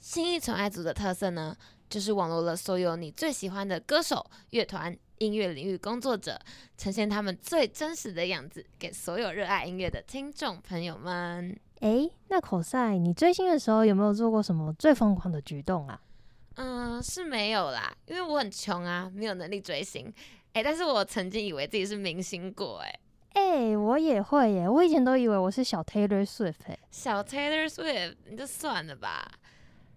新一宠爱组的特色呢，就是网罗了所有你最喜欢的歌手、乐团、音乐领域工作者，呈现他们最真实的样子，给所有热爱音乐的听众朋友们。诶，那口赛，你追星的时候有没有做过什么最疯狂的举动啊？嗯，是没有啦，因为我很穷啊，没有能力追星。诶，但是我曾经以为自己是明星过，诶。诶，我也会耶，我以前都以为我是小 Taylor Swift，小 Taylor Swift，你就算了吧。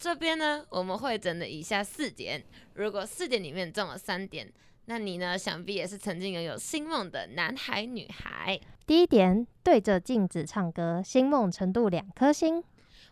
这边呢，我们会整的以下四点，如果四点里面中了三点，那你呢，想必也是曾经拥有星梦的男孩女孩。第一点，对着镜子唱歌，星梦程度两颗星。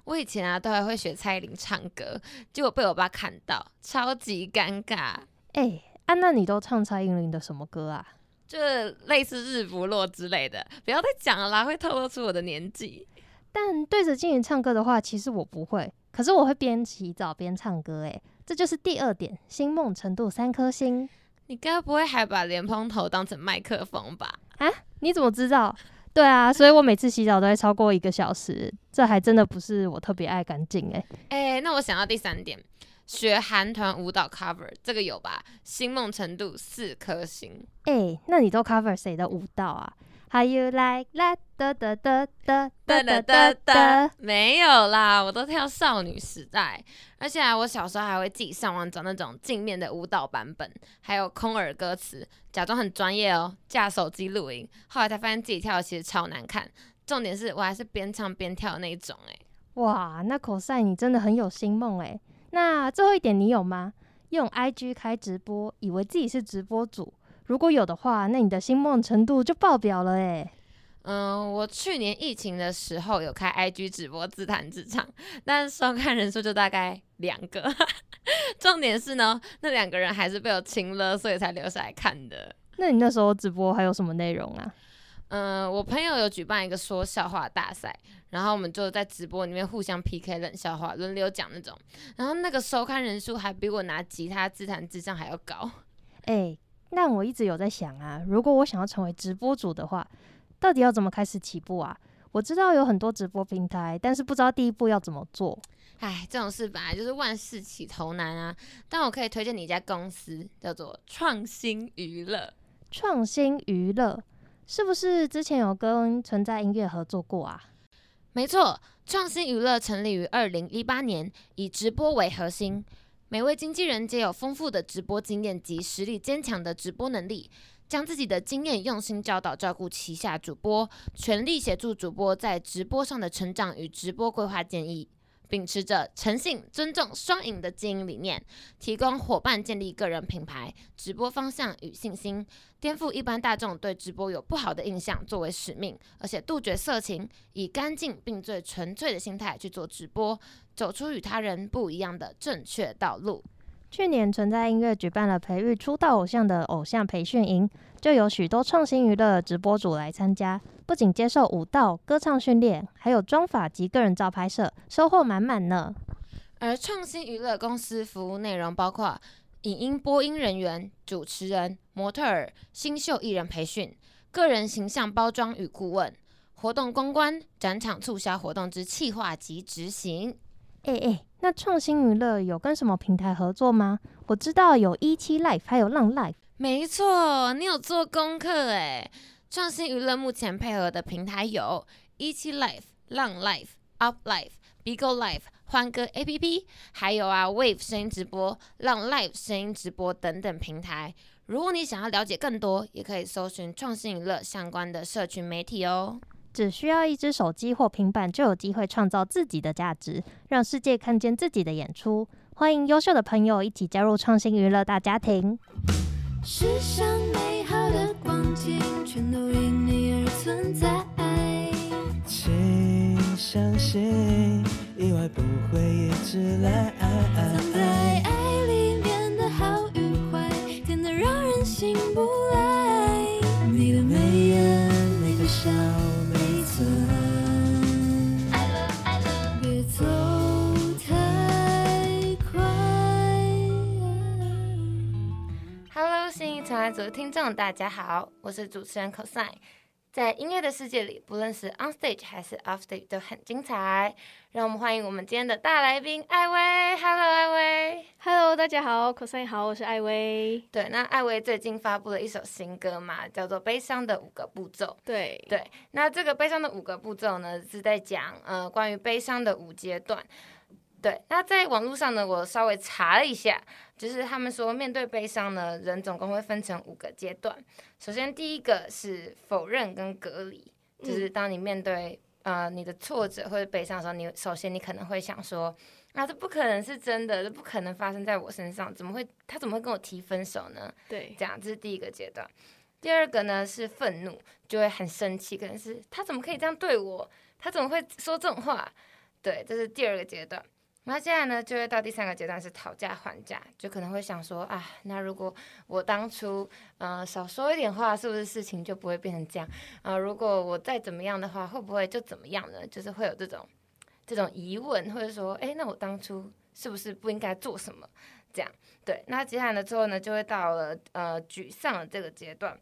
我以前啊，都还会学蔡依林唱歌，结果被我爸看到，超级尴尬。哎，啊，娜你都唱蔡依林的什么歌啊？就类似日不落之类的，不要再讲了啦，会透露出我的年纪。但对着镜子唱歌的话，其实我不会。可是我会边洗澡边唱歌，诶，这就是第二点，星梦程度三颗星。你该不会还把莲蓬头当成麦克风吧？啊？你怎么知道？对啊，所以我每次洗澡都会超过一个小时，这还真的不是我特别爱干净，诶。诶，那我想到第三点，学韩团舞蹈 cover 这个有吧？星梦程度四颗星。诶，那你都 cover 谁的舞蹈啊？How you like that？哒哒哒哒哒哒哒哒，没有啦，我都跳少女时代，而且我小时候还会自己上网找那种镜面的舞蹈版本，还有空耳歌词，假装很专业哦，架手机录音，后来才发现自己跳的其实超难看，重点是我还是边唱边跳的那种哎，哇，那口赛你真的很有星梦哎，那最后一点你有吗？用 IG 开直播，以为自己是直播主。如果有的话，那你的星梦程度就爆表了哎。嗯，我去年疫情的时候有开 IG 直播自弹自唱，但收看人数就大概两个。重点是呢，那两个人还是被我亲了，所以才留下来看的。那你那时候直播还有什么内容啊？嗯，我朋友有举办一个说笑话大赛，然后我们就在直播里面互相 PK 冷笑话，轮流讲那种。然后那个收看人数还比我拿吉他自弹自唱还要高。哎。那我一直有在想啊，如果我想要成为直播主的话，到底要怎么开始起步啊？我知道有很多直播平台，但是不知道第一步要怎么做。唉，这种事本来就是万事起头难啊。但我可以推荐你一家公司，叫做创新娱乐。创新娱乐是不是之前有跟存在音乐合作过啊？没错，创新娱乐成立于二零一八年，以直播为核心。每位经纪人皆有丰富的直播经验及实力坚强的直播能力，将自己的经验用心教导照顾旗下主播，全力协助主播在直播上的成长与直播规划建议。秉持着诚信、尊重、双赢的经营理念，提供伙伴建立个人品牌、直播方向与信心，颠覆一般大众对直播有不好的印象作为使命，而且杜绝色情，以干净并最纯粹的心态去做直播，走出与他人不一样的正确道路。去年存在音乐举办了培育出道偶像的偶像培训营，就有许多创新娱乐直播主来参加，不仅接受舞蹈、歌唱训练，还有妆发及个人照拍摄，收获满满呢。而创新娱乐公司服务内容包括影音播音人员、主持人、模特儿、新秀艺人培训、个人形象包装与顾问、活动公关、展场促销活动之企划及执行。哎哎。那创新娱乐有跟什么平台合作吗？我知道有一期 Life，还有浪 Life。没错，你有做功课哎。创新娱乐目前配合的平台有一期 Life、浪 Life、Up Life、Bigo Life、欢歌 APP，还有啊 Wave 声音直播、浪 Live 声音直播等等平台。如果你想要了解更多，也可以搜寻创新娱乐相关的社群媒体哦。只需要一只手机或平板，就有机会创造自己的价值，让世界看见自己的演出。欢迎优秀的朋友一起加入创新娱乐大家庭。世上美好的光景，全都因你而存在。请相信，意外不会一直来。藏在爱里面的好与坏，甜得让人醒不来。传爱组的听众，大家好，我是主持人 cosine。在音乐的世界里，不论是 on stage 还是 off stage 都很精彩。让我们欢迎我们今天的大来宾艾薇。Hello，艾薇。Hello，大家好，cosine 好，我是艾薇。对，那艾薇最近发布了一首新歌嘛，叫做《悲伤的五个步骤》。对对，那这个悲伤的五个步骤呢，是在讲呃关于悲伤的五阶段。对，那在网络上呢，我稍微查了一下，就是他们说面对悲伤呢，人总共会分成五个阶段。首先，第一个是否认跟隔离，就是当你面对呃你的挫折或者悲伤的时候，你首先你可能会想说，啊，这不可能是真的，这不可能发生在我身上，怎么会他怎么会跟我提分手呢？对，这样这是第一个阶段。第二个呢是愤怒，就会很生气，可能是他怎么可以这样对我？他怎么会说这种话？对，这是第二个阶段。那接下来呢，就会到第三个阶段是讨价还价，就可能会想说啊，那如果我当初呃少说一点话，是不是事情就不会变成这样啊？如果我再怎么样的话，会不会就怎么样呢？就是会有这种这种疑问，或者说，哎，那我当初是不是不应该做什么？这样对。那接下来呢，之后呢，就会到了呃沮丧的这个阶段。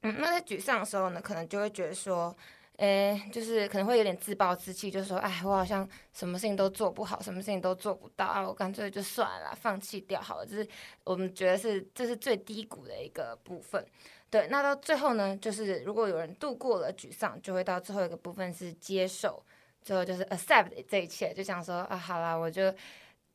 嗯，那在沮丧的时候呢，可能就会觉得说。诶，就是可能会有点自暴自弃，就说，哎，我好像什么事情都做不好，什么事情都做不到啊，我干脆就算了，放弃掉好了。就是我们觉得是这是最低谷的一个部分。对，那到最后呢，就是如果有人度过了沮丧，就会到最后一个部分是接受，最后就是 accept 这一切，就想说啊，好啦，我就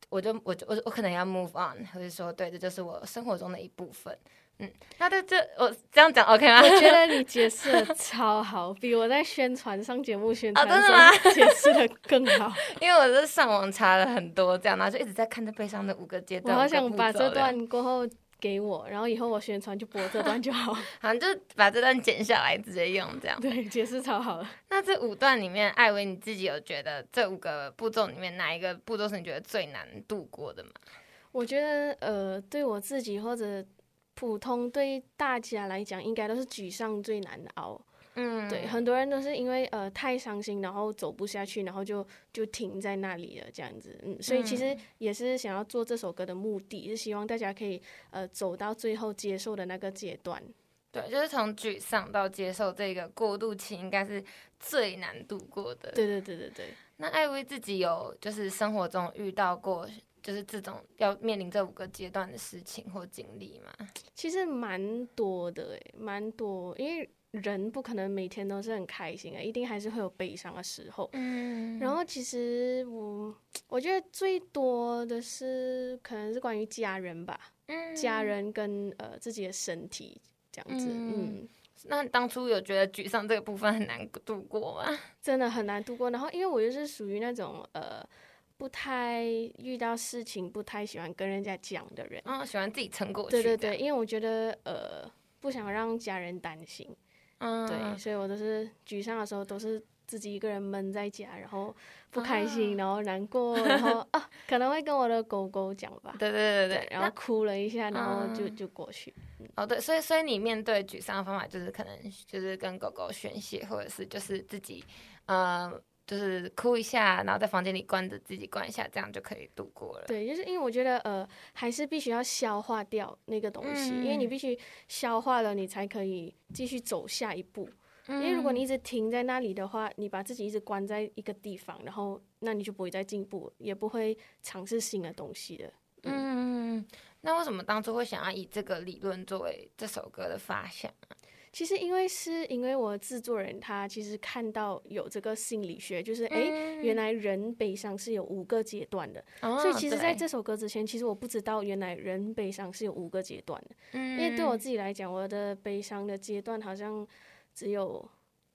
我就我就我我可能要 move on，或者说，对，这就是我生活中的一部分。嗯，那在这我这样讲 OK 吗？我觉得你解释的超好，比我在宣传上节目宣传 时解释的更好。因为我是上网查了很多，这样，然后就一直在看这悲伤的五个阶段。我好想把这段过后给我，然后以后我宣传就播这段就好。好像就把这段剪下来直接用，这样。对，解释超好了。那这五段里面，艾薇你自己有觉得这五个步骤里面哪一个步骤是你觉得最难度过的吗？我觉得呃，对我自己或者。普通对大家来讲，应该都是沮丧最难熬。嗯，对，很多人都是因为呃太伤心，然后走不下去，然后就就停在那里了，这样子。嗯，所以其实也是想要做这首歌的目的，是希望大家可以呃走到最后接受的那个阶段。对，就是从沮丧到接受这个过渡期，应该是最难度过的。对对对对对。那艾薇自己有就是生活中遇到过。就是这种要面临这五个阶段的事情或经历嘛，其实蛮多的诶，蛮多，因为人不可能每天都是很开心的，一定还是会有悲伤的时候。嗯，然后其实我我觉得最多的是可能是关于家人吧，嗯家人跟呃自己的身体这样子。嗯，那当初有觉得沮丧这个部分很难度过吗？真的很难度过。然后因为我就是属于那种呃。不太遇到事情，不太喜欢跟人家讲的人，啊，喜欢自己撑过去。对对对，因为我觉得呃，不想让家人担心，嗯，对，所以我都是沮丧的时候都是自己一个人闷在家，然后不开心，然后难过，然后啊，可能会跟我的狗狗讲吧。对对对对，然后哭了一下，然后就就过去。哦，对，所以所以你面对沮丧的方法就是可能就是跟狗狗宣泄，或者是就是自己呃。就是哭一下，然后在房间里关着自己关一下，这样就可以度过了。对，就是因为我觉得呃，还是必须要消化掉那个东西，因为你必须消化了，你才可以继续走下一步。因为如果你一直停在那里的话，你把自己一直关在一个地方，然后那你就不会再进步，也不会尝试新的东西的。嗯，那为什么当初会想要以这个理论作为这首歌的发想啊？其实，因为是因为我制作人他其实看到有这个心理学，就是哎，原来人悲伤是有五个阶段的。所以，其实在这首歌之前，其实我不知道原来人悲伤是有五个阶段的。因为对我自己来讲，我的悲伤的阶段好像只有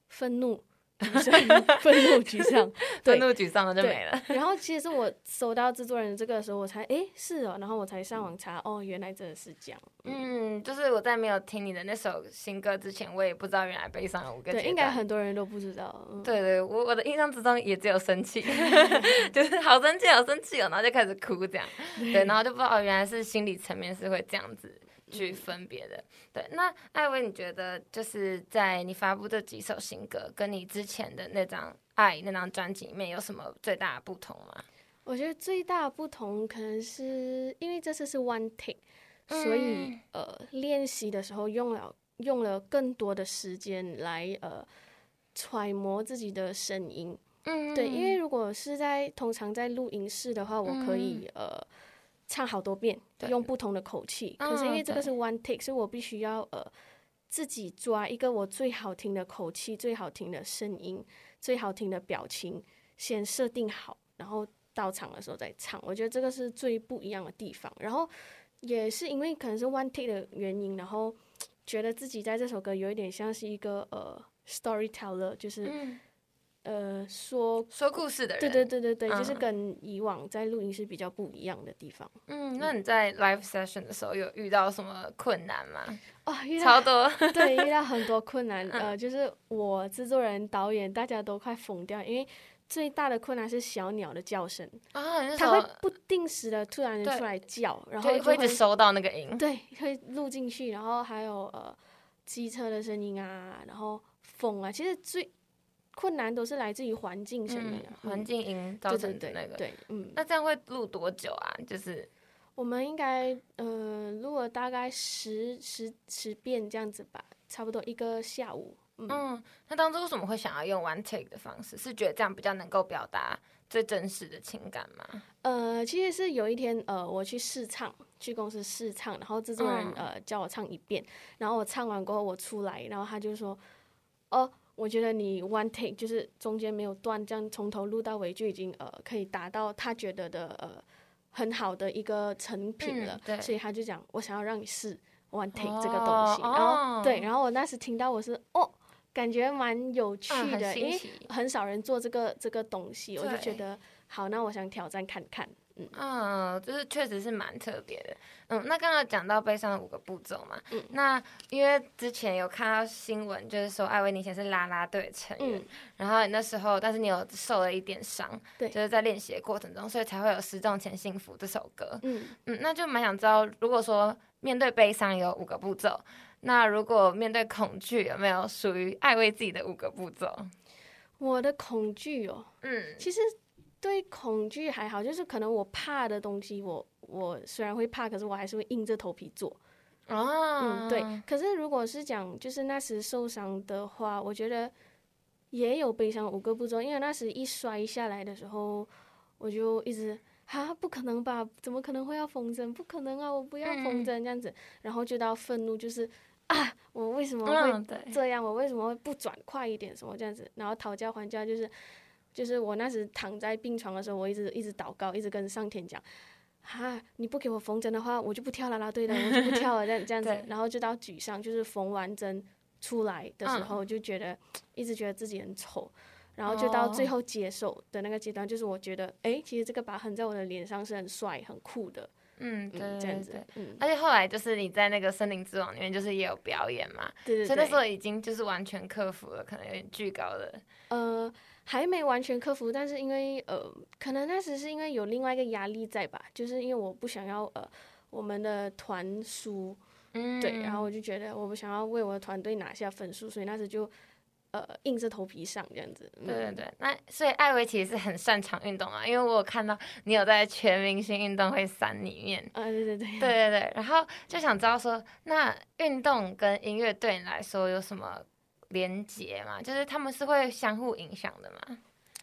愤怒。愤怒沮丧，愤怒沮丧了就没了。然后其实我收到制作人这个的时候，我才哎是哦，然后我才上网查哦，原来真的是这样。嗯，就是我在没有听你的那首新歌之前，我也不知道原来悲伤有五个对，应该很多人都不知道。对对，我我的印象之中也只有生气，就是好生气好生气哦，然后就开始哭这样。对，然后就不知道原来是心理层面是会这样子。去分别的，对。那艾薇，你觉得就是在你发布这几首新歌，跟你之前的那张《爱》那张专辑里面有什么最大的不同吗？我觉得最大的不同可能是因为这次是 one take，所以呃练习的时候用了用了更多的时间来呃揣摩自己的声音。嗯，对，因为如果是在通常在录音室的话，我可以呃唱好多遍，用不同的口气。可是因为这个是 one take，所以我必须要呃自己抓一个我最好听的口气、最好听的声音、最好听的表情，先设定好，然后到场的时候再唱。我觉得这个是最不一样的地方。然后也是因为可能是 one take 的原因，然后觉得自己在这首歌有一点像是一个呃 storyteller，就是。呃，说说故事的人，对对对对对，就是跟以往在录音室比较不一样的地方。嗯，那你在 live session 的时候有遇到什么困难吗？哦，遇到超多，对，遇到很多困难。呃，就是我制作人、导演，大家都快疯掉，因为最大的困难是小鸟的叫声啊，它会不定时的突然出来叫，然后会一直收到那个音，对，会录进去，然后还有呃机车的声音啊，然后风啊，其实最。困难都是来自于环境声音，环境音造成的那个。对，嗯。那这样会录多久啊？就是我们应该呃录了大概十十十遍这样子吧，差不多一个下午。嗯，那当初为什么会想要用 one take 的方式？是觉得这样比较能够表达最真实的情感吗？呃，其实是有一天呃我去试唱，去公司试唱，然后制作人呃叫我唱一遍，然后我唱完过后我出来，然后他就说哦。我觉得你 one take 就是中间没有断，这样从头录到尾就已经呃可以达到他觉得的呃很好的一个成品了。对，所以他就讲我想要让你试 one take 这个东西。然后对，然后我那时听到我是哦，感觉蛮有趣的，因为很少人做这个这个东西，我就觉得好，那我想挑战看看。嗯，就是确实是蛮特别的。嗯，那刚刚讲到悲伤的五个步骤嘛，嗯，那因为之前有看到新闻，就是说艾薇以前是啦啦队成员，然后那时候，但是你有受了一点伤，对，就是在练习的过程中，所以才会有《失重前幸福》这首歌。嗯嗯，那就蛮想知道，如果说面对悲伤有五个步骤，那如果面对恐惧，有没有属于艾薇自己的五个步骤？我的恐惧哦，嗯，其实。对恐惧还好，就是可能我怕的东西，我我虽然会怕，可是我还是会硬着头皮做。哦，嗯，对。可是如果是讲就是那时受伤的话，我觉得也有悲伤五个步骤，因为那时一摔下来的时候，我就一直啊，不可能吧？怎么可能会要缝针？不可能啊！我不要缝针这样子，然后就到愤怒，就是啊，我为什么会这样？我为什么会不转快一点？什么这样子？然后讨价还价就是。就是我那时躺在病床的时候，我一直一直祷告，一直跟上天讲，哈，你不给我缝针的话，我就不跳啦啦队的，我就不跳了，这样这样子。然后就到沮丧，就是缝完针出来的时候，就觉得一直觉得自己很丑，然后就到最后接受的那个阶段，就是我觉得，哎，其实这个疤痕在我的脸上是很帅、很酷的。嗯，对这样子。嗯，而且后来就是你在那个森林之王里面，就是也有表演嘛，对对。所以那时候已经就是完全克服了，可能有点巨高的。呃。还没完全克服，但是因为呃，可能那时是因为有另外一个压力在吧，就是因为我不想要呃我们的团输，嗯，对，然后我就觉得我不想要为我的团队拿下分数，所以那时就呃硬着头皮上这样子。对对对，那所以艾薇其实是很擅长运动啊，因为我有看到你有在全明星运动会三里面。啊，对对对。对对对，然后就想知道说，那运动跟音乐对你来说有什么？连接嘛，就是他们是会相互影响的嘛？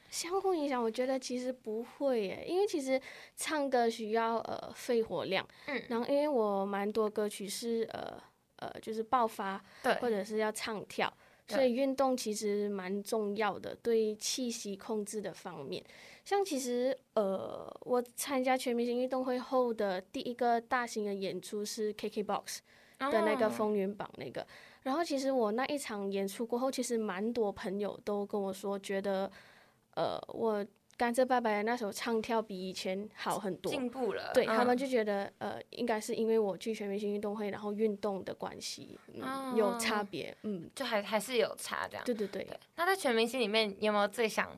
相互影响，我觉得其实不会耶，因为其实唱歌需要呃肺活量，嗯，然后因为我蛮多歌曲是呃呃就是爆发，对，或者是要唱跳，所以运动其实蛮重要的，对气息控制的方面。像其实呃我参加全明星运动会后的第一个大型的演出是 KKBOX 的那个风云榜那个。然后其实我那一场演出过后，其实蛮多朋友都跟我说，觉得，呃，我甘蔗爸爸的那首唱跳比以前好很多，进步了。对他们就觉得，呃，应该是因为我去全明星运动会，然后运动的关系，嗯，有差别，嗯，就还还是有差这样。对对对。那在全明星里面，有没有最想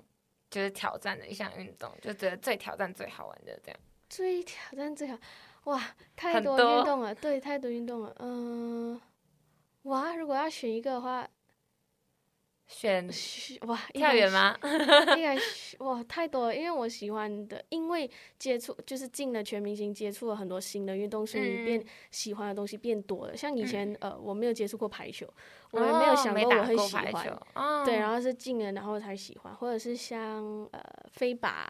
就是挑战的一项运动，就觉得最挑战最好玩的这样？最挑战最好，哇，太多运动了，对，太多运动了，嗯。哇，如果要选一个的话，选哇，跳远吗？应该哇太多了，因为我喜欢的，因为接触就是进了全明星，接触了很多新的运动，所以变喜欢的东西变多了。像以前呃，我没有接触过排球，我也没有想过我会喜欢，对，然后是进了然后才喜欢，或者是像呃飞靶、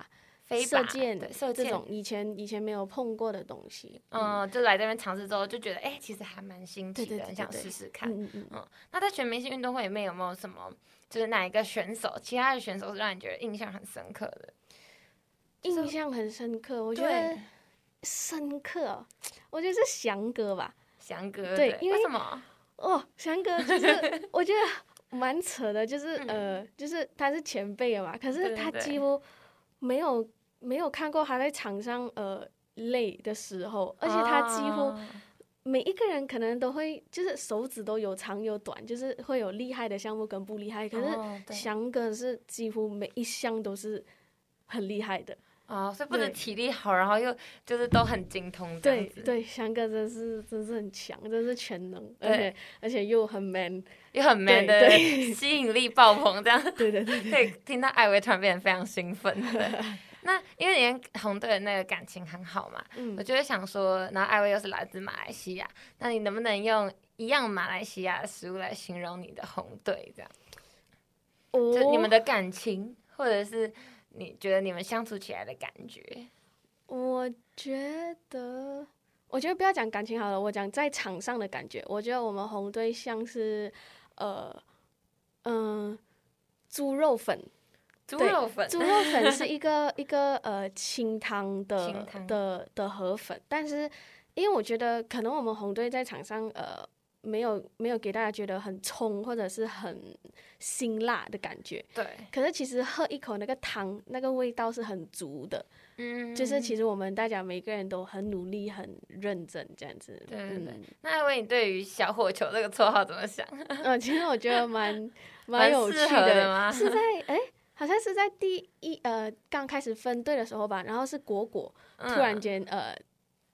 射箭这种以前以前没有碰过的东西，嗯，就来这边尝试之后就觉得哎，其实还蛮新奇的，很想试试看。嗯嗯嗯。那在全明星运动会里面有没有什么？就是哪一个选手，其他的选手是让你觉得印象很深刻的？印象很深刻，我觉得深刻，我觉得是翔哥吧。翔哥，对，因为什么？哦，翔哥就是我觉得蛮扯的，就是呃，就是他是前辈了嘛，可是他几乎没有没有看过他在场上呃累的时候，而且他几乎。每一个人可能都会，就是手指都有长有短，就是会有厉害的项目跟不厉害。可是翔哥是几乎每一项都是很厉害的啊，所以不止体力好，然后又就是都很精通。对对，翔哥真是真是很强，真是全能，而且而且又很 man，又很 man 的吸引力爆棚，这样 对对对，可以听到艾薇突然变得非常兴奋。那因为你跟红队的那个感情很好嘛，我就会想说，然后艾薇又是来自马来西亚，那你能不能用一样马来西亚的食物来形容你的红队？这样，就你们的感情，或者是你觉得你们相处起来的感觉？我觉得，我觉得不要讲感情好了，我讲在场上的感觉。我觉得我们红队像是，呃，嗯，猪肉粉。猪肉粉，猪肉粉是 一个一个呃清汤的的的河粉，但是因为我觉得可能我们红队在场上呃没有没有给大家觉得很冲或者是很辛辣的感觉，对。可是其实喝一口那个汤，那个味道是很足的，嗯，就是其实我们大家每个人都很努力很认真这样子，对对对。那艾薇，你对于小火球这个绰号怎么想？嗯，其实我觉得蛮 蛮有趣的，是在哎。好像是在第一呃刚开始分队的时候吧，然后是果果突然间呃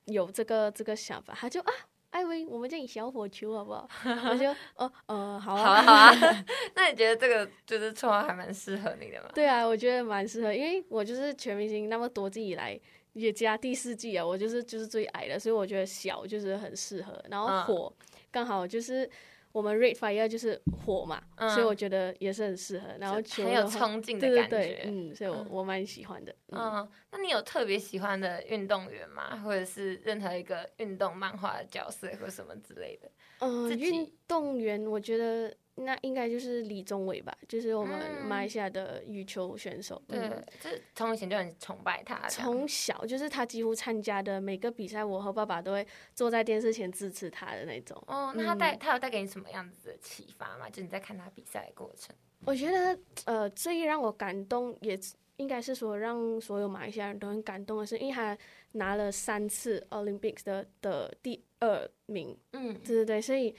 有这个这个想法，他就啊艾薇，我们叫你小火球好不好？我就哦呃好啊好啊好啊，那你觉得这个就是绰号还蛮适合你的吗？对啊，我觉得蛮适合，因为我就是全明星那么多季以来也加第四季啊，我就是就是最矮的，所以我觉得小就是很适合，然后火刚好就是。我们 Red Fire 就是火嘛，所以我觉得也是很适合。然后很有冲劲的感觉，嗯，所以我我蛮喜欢的。嗯，那你有特别喜欢的运动员吗？或者是任何一个运动漫画的角色或什么之类的？嗯，运动员，我觉得。那应该就是李宗伟吧，就是我们马来西亚的羽球选手。对，就是从以前就很崇拜他。从小就是他几乎参加的每个比赛，我和爸爸都会坐在电视前支持他的那种。哦，那他带他有带给你什么样子的启发吗？就你在看他比赛的过程。我觉得呃，最让我感动，也应该是说让所有马来西亚人都很感动的是，因为他拿了三次 Olympics 的的第二名。嗯，对对对，所以。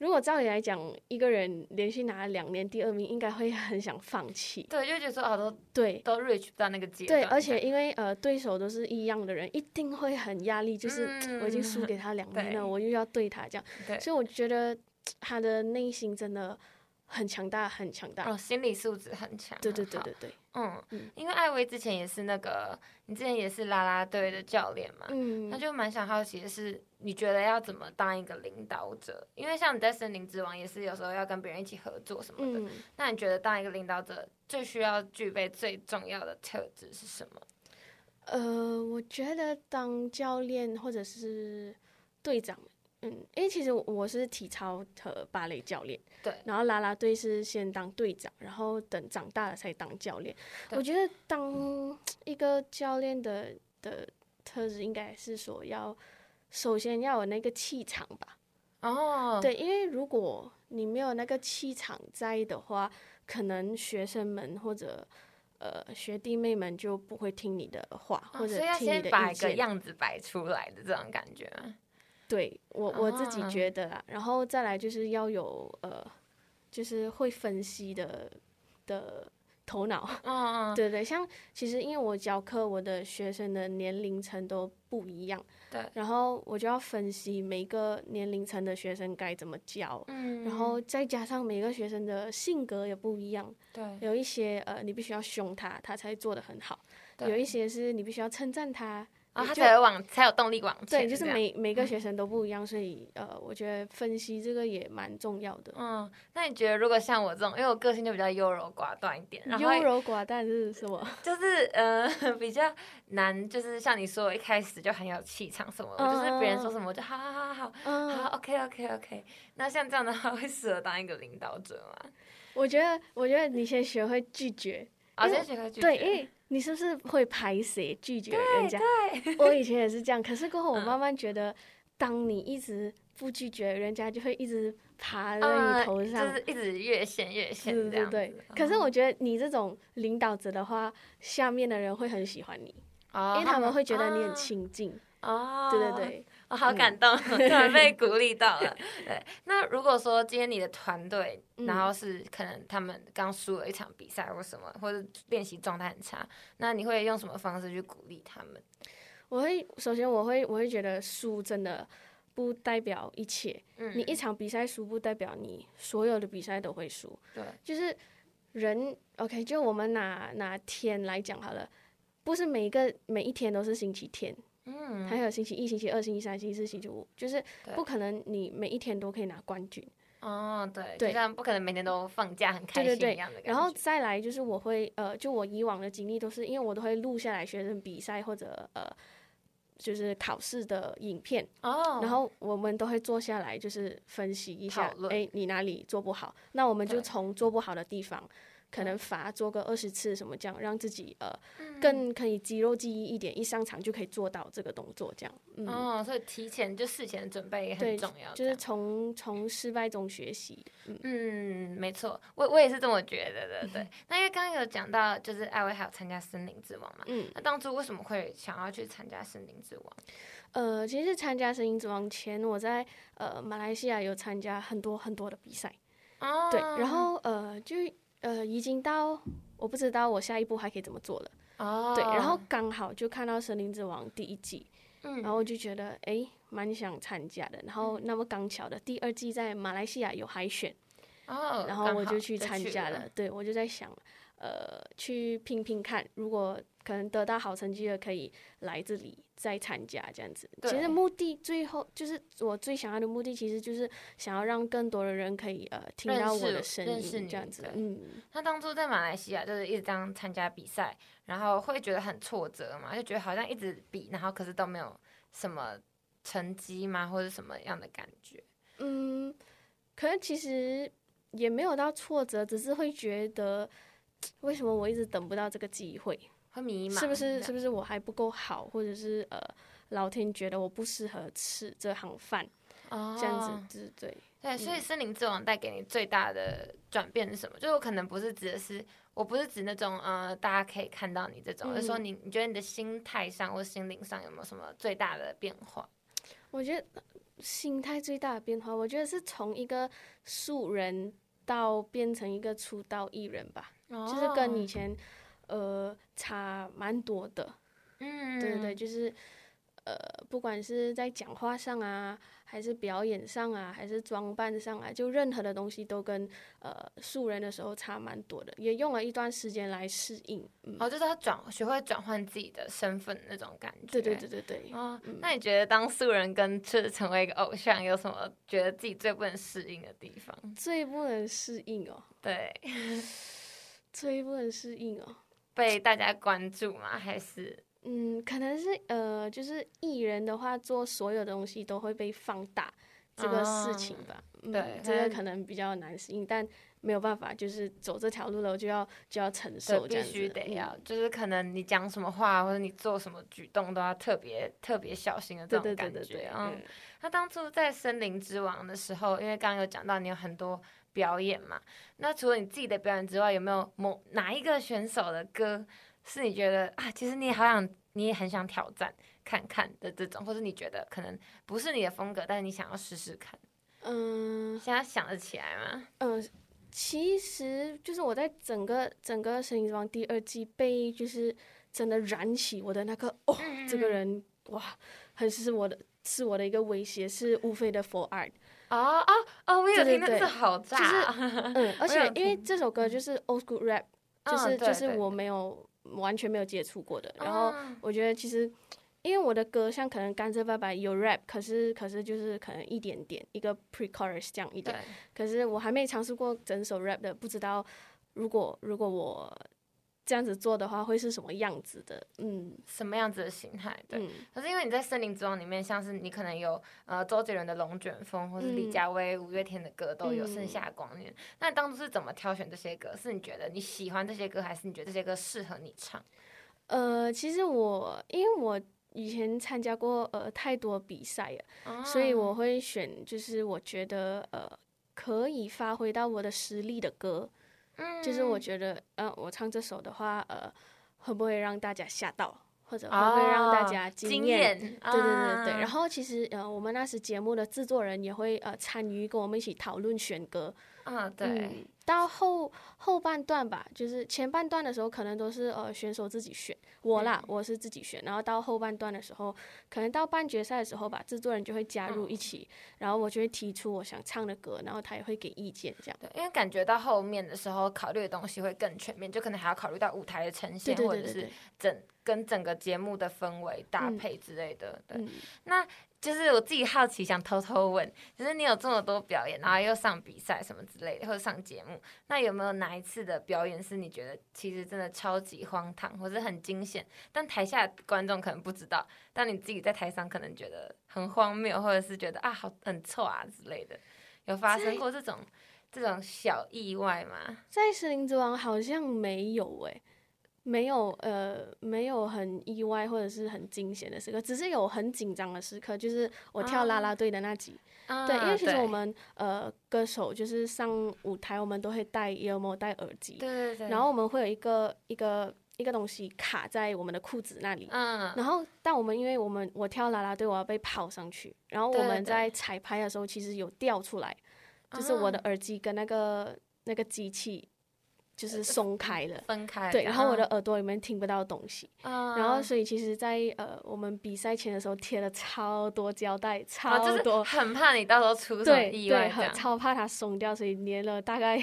如果照理来讲，一个人连续拿了两年第二名，应该会很想放弃。对，就觉得说啊，都对，都 reach 不到那个阶段。对，而且因为呃，对手都是一样的人，一定会很压力。就是我已经输给他两年了，我又要对他这样。所以我觉得他的内心真的。很强大，很强大哦，心理素质很强。对对对对对，嗯，因为艾薇之前也是那个，你之前也是啦啦队的教练嘛，嗯，那就蛮想好奇的是，你觉得要怎么当一个领导者？因为像你在森林之王也是有时候要跟别人一起合作什么的，那你觉得当一个领导者最需要具备最重要的特质是什么？呃，我觉得当教练或者是队长。嗯，因为其实我是体操和芭蕾教练，对，然后啦啦队是先当队长，然后等长大了才当教练。我觉得当一个教练的的特质应该是说要首先要有那个气场吧。哦，对，因为如果你没有那个气场在的话，可能学生们或者呃学弟妹们就不会听你的话，或者听你的意见。样子摆出来的这种感觉。对我我自己觉得啊，然后再来就是要有呃，就是会分析的的头脑。嗯嗯。对对，像其实因为我教课，我的学生的年龄层都不一样。对。然后我就要分析每个年龄层的学生该怎么教。嗯。然后再加上每个学生的性格也不一样。对。有一些呃，你必须要凶他，他才做的很好。有一些是你必须要称赞他。啊，他才有往，才有动力往前。对，就是每每个学生都不一样，所以呃，我觉得分析这个也蛮重要的。嗯，那你觉得如果像我这种，因为我个性就比较优柔寡断一点，优柔寡断是什么？就是呃，比较难，就是像你说，一开始就很有气场什么，就是别人说什么我就好好好好好，OK OK OK。那像这样的话，会适合当一个领导者吗？我觉得，我觉得你先学会拒绝。啊，先学会拒绝。对，因为。你是不是会排谁拒绝人家？我以前也是这样，可是过后我慢慢觉得，当你一直不拒绝人家，就会一直爬在你头上，就是一直越陷越陷对对对。可是我觉得你这种领导者的话，下面的人会很喜欢你，因为他们会觉得你很亲近。哦，对对对。我好感动，突然被鼓励到了。对，那如果说今天你的团队，然后是可能他们刚输了一场比赛或什么，或者练习状态很差，那你会用什么方式去鼓励他们？我会首先我会我会觉得输真的不代表一切，嗯，你一场比赛输不代表你所有的比赛都会输。对，就是人 OK，就我们拿拿天来讲好了，不是每一个每一天都是星期天。嗯，还有星期一、星期二、星期三、星期四、星期五，就是不可能你每一天都可以拿冠军。哦，对，就像不可能每天都放假很开心一样的然后再来就是我会呃，就我以往的经历都是因为我都会录下来学生比赛或者呃，就是考试的影片。哦。然后我们都会坐下来就是分析一下，哎，你哪里做不好？那我们就从做不好的地方。可能罚做个二十次什么这样，让自己呃更可以肌肉记忆一点，一上场就可以做到这个动作这样。哦，所以提前就事前准备也很重要。就是从从失败中学习。嗯，没错，我我也是这么觉得的。对，那因为刚刚有讲到，就是艾薇还有参加森林之王嘛。嗯。那当初为什么会想要去参加森林之王？呃，其实参加森林之王前，我在呃马来西亚有参加很多很多的比赛。哦。对，然后呃就。呃，已经到我不知道我下一步还可以怎么做了。哦。对，然后刚好就看到《森林之王》第一季，嗯，然后我就觉得哎，蛮想参加的。然后那么刚巧的，第二季在马来西亚有海选，哦，然后我就去参加了。对，我就在想，呃，去拼拼看，如果可能得到好成绩的，可以来这里。再参加这样子，其实目的最后就是我最想要的目的，其实就是想要让更多的人可以呃听到我的声音这样子。嗯，他当初在马来西亚就是一直这样参加比赛，然后会觉得很挫折嘛，就觉得好像一直比，然后可是都没有什么成绩吗，或者什么样的感觉？嗯，可能其实也没有到挫折，只是会觉得为什么我一直等不到这个机会。会迷茫，是不是？是不是我还不够好，或者是呃，老天觉得我不适合吃这行饭，这样子，对对。对，所以森林之王带给你最大的转变是什么？就我可能不是指的是，我不是指那种呃，大家可以看到你这种，而是说你你觉得你的心态上或心灵上有没有什么最大的变化？我觉得心态最大的变化，我觉得是从一个素人到变成一个出道艺人吧，就是跟以前。呃，差蛮多的，嗯，对对对，就是，呃，不管是在讲话上啊，还是表演上啊，还是装扮上啊，就任何的东西都跟呃素人的时候差蛮多的，也用了一段时间来适应。哦，就是他转学会转换自己的身份那种感觉。对对对对对。哦，那你觉得当素人跟就是成为一个偶像有什么觉得自己最不能适应的地方？最不能适应哦。对。最不能适应哦。被大家关注吗？还是嗯，可能是呃，就是艺人的话，做所有东西都会被放大这个事情吧。对，这个可能比较难适应，但没有办法，就是走这条路了，就要就要承受，必须得要，就是可能你讲什么话或者你做什么举动都要特别特别小心的这种感觉。嗯，他当初在森林之王的时候，因为刚刚有讲到你有很多。表演嘛，那除了你自己的表演之外，有没有某哪一个选手的歌是你觉得啊，其实你好想，你也很想挑战看看的这种，或者你觉得可能不是你的风格，但是你想要试试看？嗯，现在想得起来吗？嗯，其实就是我在整个整个《森林之王》第二季被就是真的燃起我的那个哦，这个人哇，很是我的是我的一个威胁，是无非的 For Art。啊啊啊！我有听，这好炸。就是嗯，而且因为这首歌就是 Old School Rap，就是就是我没有完全没有接触过的。然后我觉得其实。因为我的歌像可能甘蔗爸爸有 rap，可是可是就是可能一点点一个 pre-chorus 这样一点，可是我还没尝试过整首 rap 的，不知道如果如果我这样子做的话会是什么样子的，嗯，什么样子的形态？对。可是因为你在森林之王里面，像是你可能有呃周杰伦的龙卷风，或是李佳薇、五月天的歌都有，盛夏光年。那当初是怎么挑选这些歌？是你觉得你喜欢这些歌，还是你觉得这些歌适合你唱？呃，其实我因为我。以前参加过呃太多比赛了，所以我会选就是我觉得呃可以发挥到我的实力的歌，就是我觉得呃我唱这首的话呃会不会让大家吓到，或者会不会让大家惊艳？对对对对。然后其实呃我们那时节目的制作人也会呃参与跟我们一起讨论选歌。啊，对。到后后半段吧，就是前半段的时候，可能都是呃选手自己选我啦，我是自己选。然后到后半段的时候，可能到半决赛的时候吧，制作人就会加入一起，然后我就会提出我想唱的歌，然后他也会给意见这样。对，因为感觉到后面的时候，考虑的东西会更全面，就可能还要考虑到舞台的呈现，或者是整跟整个节目的氛围搭配之类的。对，那。就是我自己好奇，想偷偷问，就是你有这么多表演，然后又上比赛什么之类的，或者上节目，那有没有哪一次的表演是你觉得其实真的超级荒唐，或者很惊险，但台下观众可能不知道，但你自己在台上可能觉得很荒谬，或者是觉得啊好很臭啊之类的，有发生过这种这种小意外吗？在《森林之王》好像没有诶。没有呃，没有很意外或者是很惊险的时刻，只是有很紧张的时刻，就是我跳啦啦队的那集。对，因为其实我们呃歌手就是上舞台，我们都会戴耳膜、戴耳机。对对对。然后我们会有一个一个一个东西卡在我们的裤子那里。嗯。然后，但我们因为我们我跳啦啦队，我要被抛上去。然后我们在彩排的时候，其实有掉出来，就是我的耳机跟那个那个机器。就是松开了，分开，对，然后我的耳朵里面听不到东西，然后所以其实，在呃我们比赛前的时候贴了超多胶带，超多，很怕你到时候出什么意外，对，超怕它松掉，所以粘了大概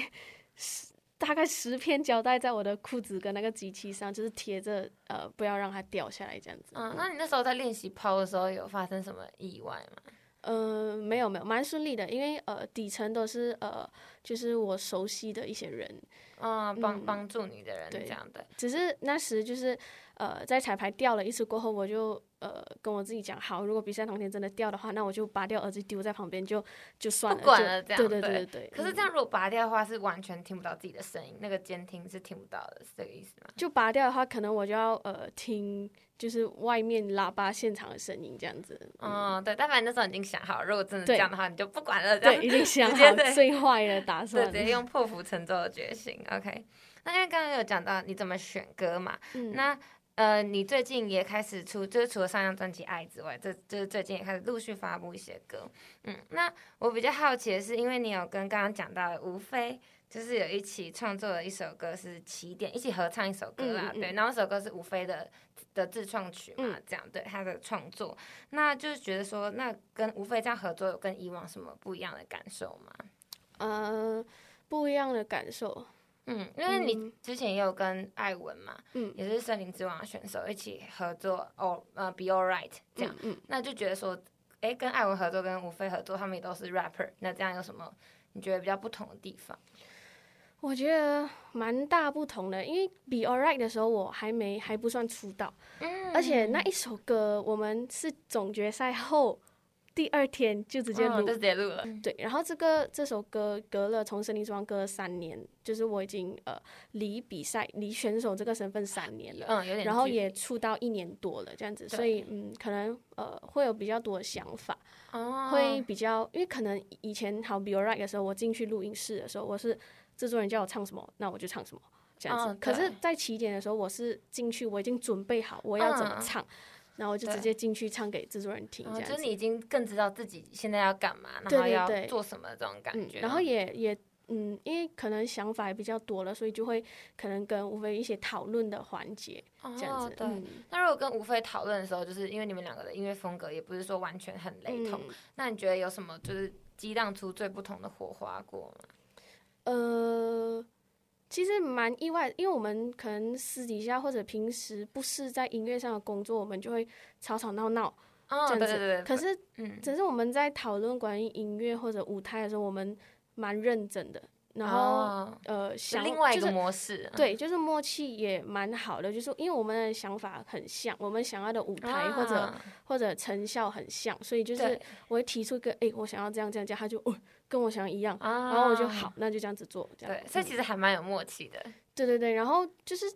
十大概十片胶带在我的裤子跟那个机器上，就是贴着呃不要让它掉下来这样子。嗯，那你那时候在练习抛的时候有发生什么意外吗？呃，没有没有，蛮顺利的，因为呃底层都是呃就是我熟悉的一些人。啊，帮帮助你的人这样的，只是那时就是，呃，在彩排掉了一次过后，我就呃跟我自己讲，好，如果比赛当天真的掉的话，那我就拔掉耳机丢在旁边，就就算了，不管了这样，对对对对。可是这样如果拔掉的话，是完全听不到自己的声音，那个监听是听不到的，是这个意思吗？就拔掉的话，可能我就要呃听。就是外面喇叭现场的声音这样子，嗯，对，但反正那时候已经想好，如果真的这样的话，你就不管了，对，已经想好最坏的打算，直接用破釜沉舟的决心。OK，那因为刚刚有讲到你怎么选歌嘛，那呃，你最近也开始出，就是除了上张专辑《爱》之外，这就是最近也开始陆续发布一些歌，嗯，那我比较好奇的是，因为你有跟刚刚讲到的吴非。就是有一起创作了一首歌是起点，一起合唱一首歌啦，对，然后那首歌是吴飞的的自创曲嘛，这样对他的创作，那就是觉得说，那跟吴飞这样合作有跟以往什么不一样的感受吗？呃，不一样的感受，嗯，因为你之前也有跟艾文嘛，嗯，也是森林之王的选手一起合作，哦，呃，Be Alright 这样，嗯，那就觉得说，哎，跟艾文合作，跟吴飞合作，他们也都是 rapper，那这样有什么你觉得比较不同的地方？我觉得蛮大不同的，因为《Be Alright》的时候我还没还不算出道，嗯。而且那一首歌我们是总决赛后第二天就直接录，直接录了。对，然后这个这首歌隔了从《森林之王》隔了三年，就是我已经呃离比赛离选手这个身份三年了，嗯，有点，然后也出道一年多了这样子，所以嗯，可能呃会有比较多的想法，哦，会比较，因为可能以前好《Be Alright》的时候，我进去录音室的时候，我是。制作人叫我唱什么，那我就唱什么，这样子。可是，在起点的时候，我是进去，我已经准备好我要怎么唱，然后我就直接进去唱给制作人听。这样子，你已经更知道自己现在要干嘛，然后要做什么这种感觉。然后也也嗯，因为可能想法也比较多了，所以就会可能跟吴飞一些讨论的环节这样子。对，那如果跟吴飞讨论的时候，就是因为你们两个的音乐风格也不是说完全很雷同，那你觉得有什么就是激荡出最不同的火花过吗？呃，其实蛮意外，因为我们可能私底下或者平时不是在音乐上的工作，我们就会吵吵闹闹这样子。可是，嗯，只是我们在讨论关于音乐或者舞台的时候，我们蛮认真的。然后，呃，想另外一个模式，对，就是默契也蛮好的，就是因为我们的想法很像，我们想要的舞台或者或者成效很像，所以就是我会提出一个，哎，我想要这样这样这样，他就哦。跟我想的一样，然后我就好，那就这样子做，这样。对，所以其实还蛮有默契的。对对对，然后就是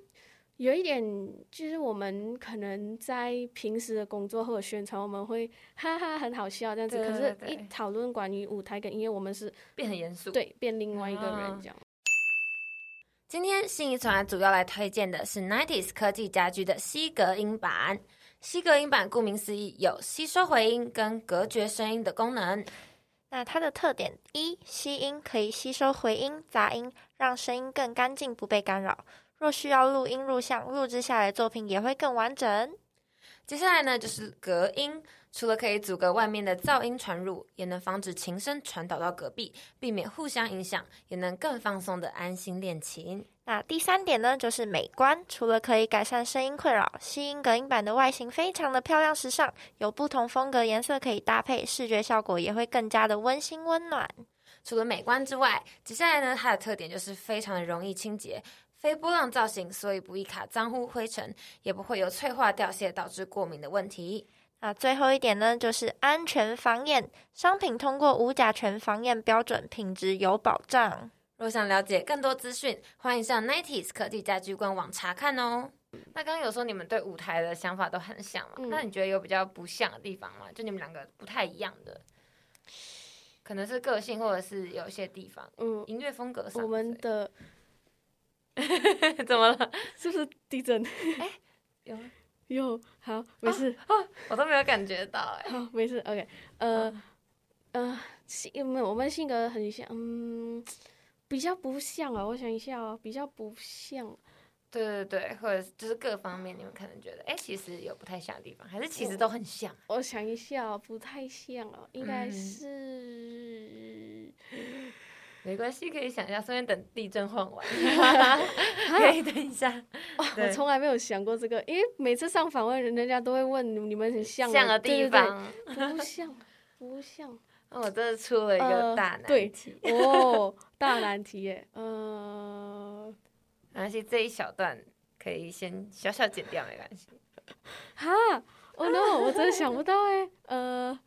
有一点，就是我们可能在平时的工作或者宣传，我们会哈哈很好笑这样子，可是一讨论关于舞台跟音乐，我们是变很严肃，对，变另外一个人这样。今天新一传主要来推荐的是 Nineties 科技家居的吸隔音板。吸隔音板顾名思义，有吸收回音跟隔绝声音的功能。那它的特点一，吸音可以吸收回音、杂音，让声音更干净，不被干扰。若需要录音录像，录制下来的作品也会更完整。接下来呢，就是隔音，除了可以阻隔外面的噪音传入，也能防止琴声传导到隔壁，避免互相影响，也能更放松的安心练琴。那第三点呢，就是美观。除了可以改善声音困扰，吸音隔音板的外形非常的漂亮时尚，有不同风格颜色可以搭配，视觉效果也会更加的温馨温暖。除了美观之外，接下来呢，它的特点就是非常的容易清洁，非波浪造型，所以不易卡脏污灰尘，也不会有脆化掉屑导致过敏的问题。那最后一点呢，就是安全防验，商品通过无甲醛防验标准，品质有保障。若想了解更多资讯，欢迎上 Nineties 科技家居官网查看哦。那刚刚有说你们对舞台的想法都很像嘛？那你觉得有比较不像的地方吗？就你们两个不太一样的，可能是个性，或者是有一些地方，嗯，音乐风格上。我们的 怎么了？是不是地震？哎，有 有，好，没事啊我都没有感觉到，哎，好，没事，OK，呃呃，性，没有，我们性格很像，嗯。比较不像啊，我想一下哦，比较不像。对对对，或者就是各方面，你们可能觉得，哎，其实有不太像的地方，还是其实都很像。我想一下，不太像哦，应该是。没关系，可以想一下，顺便等地震晃完。可以等一下。我从来没有想过这个，因为每次上访问，人家都会问你们很像的地方，不像，不像。那我真的出了一个大难题。哦，大难题耶，呃，没关系，这一小段可以先小小剪掉，没关系。哈，Oh no，我真的想不到哎，呃，呃，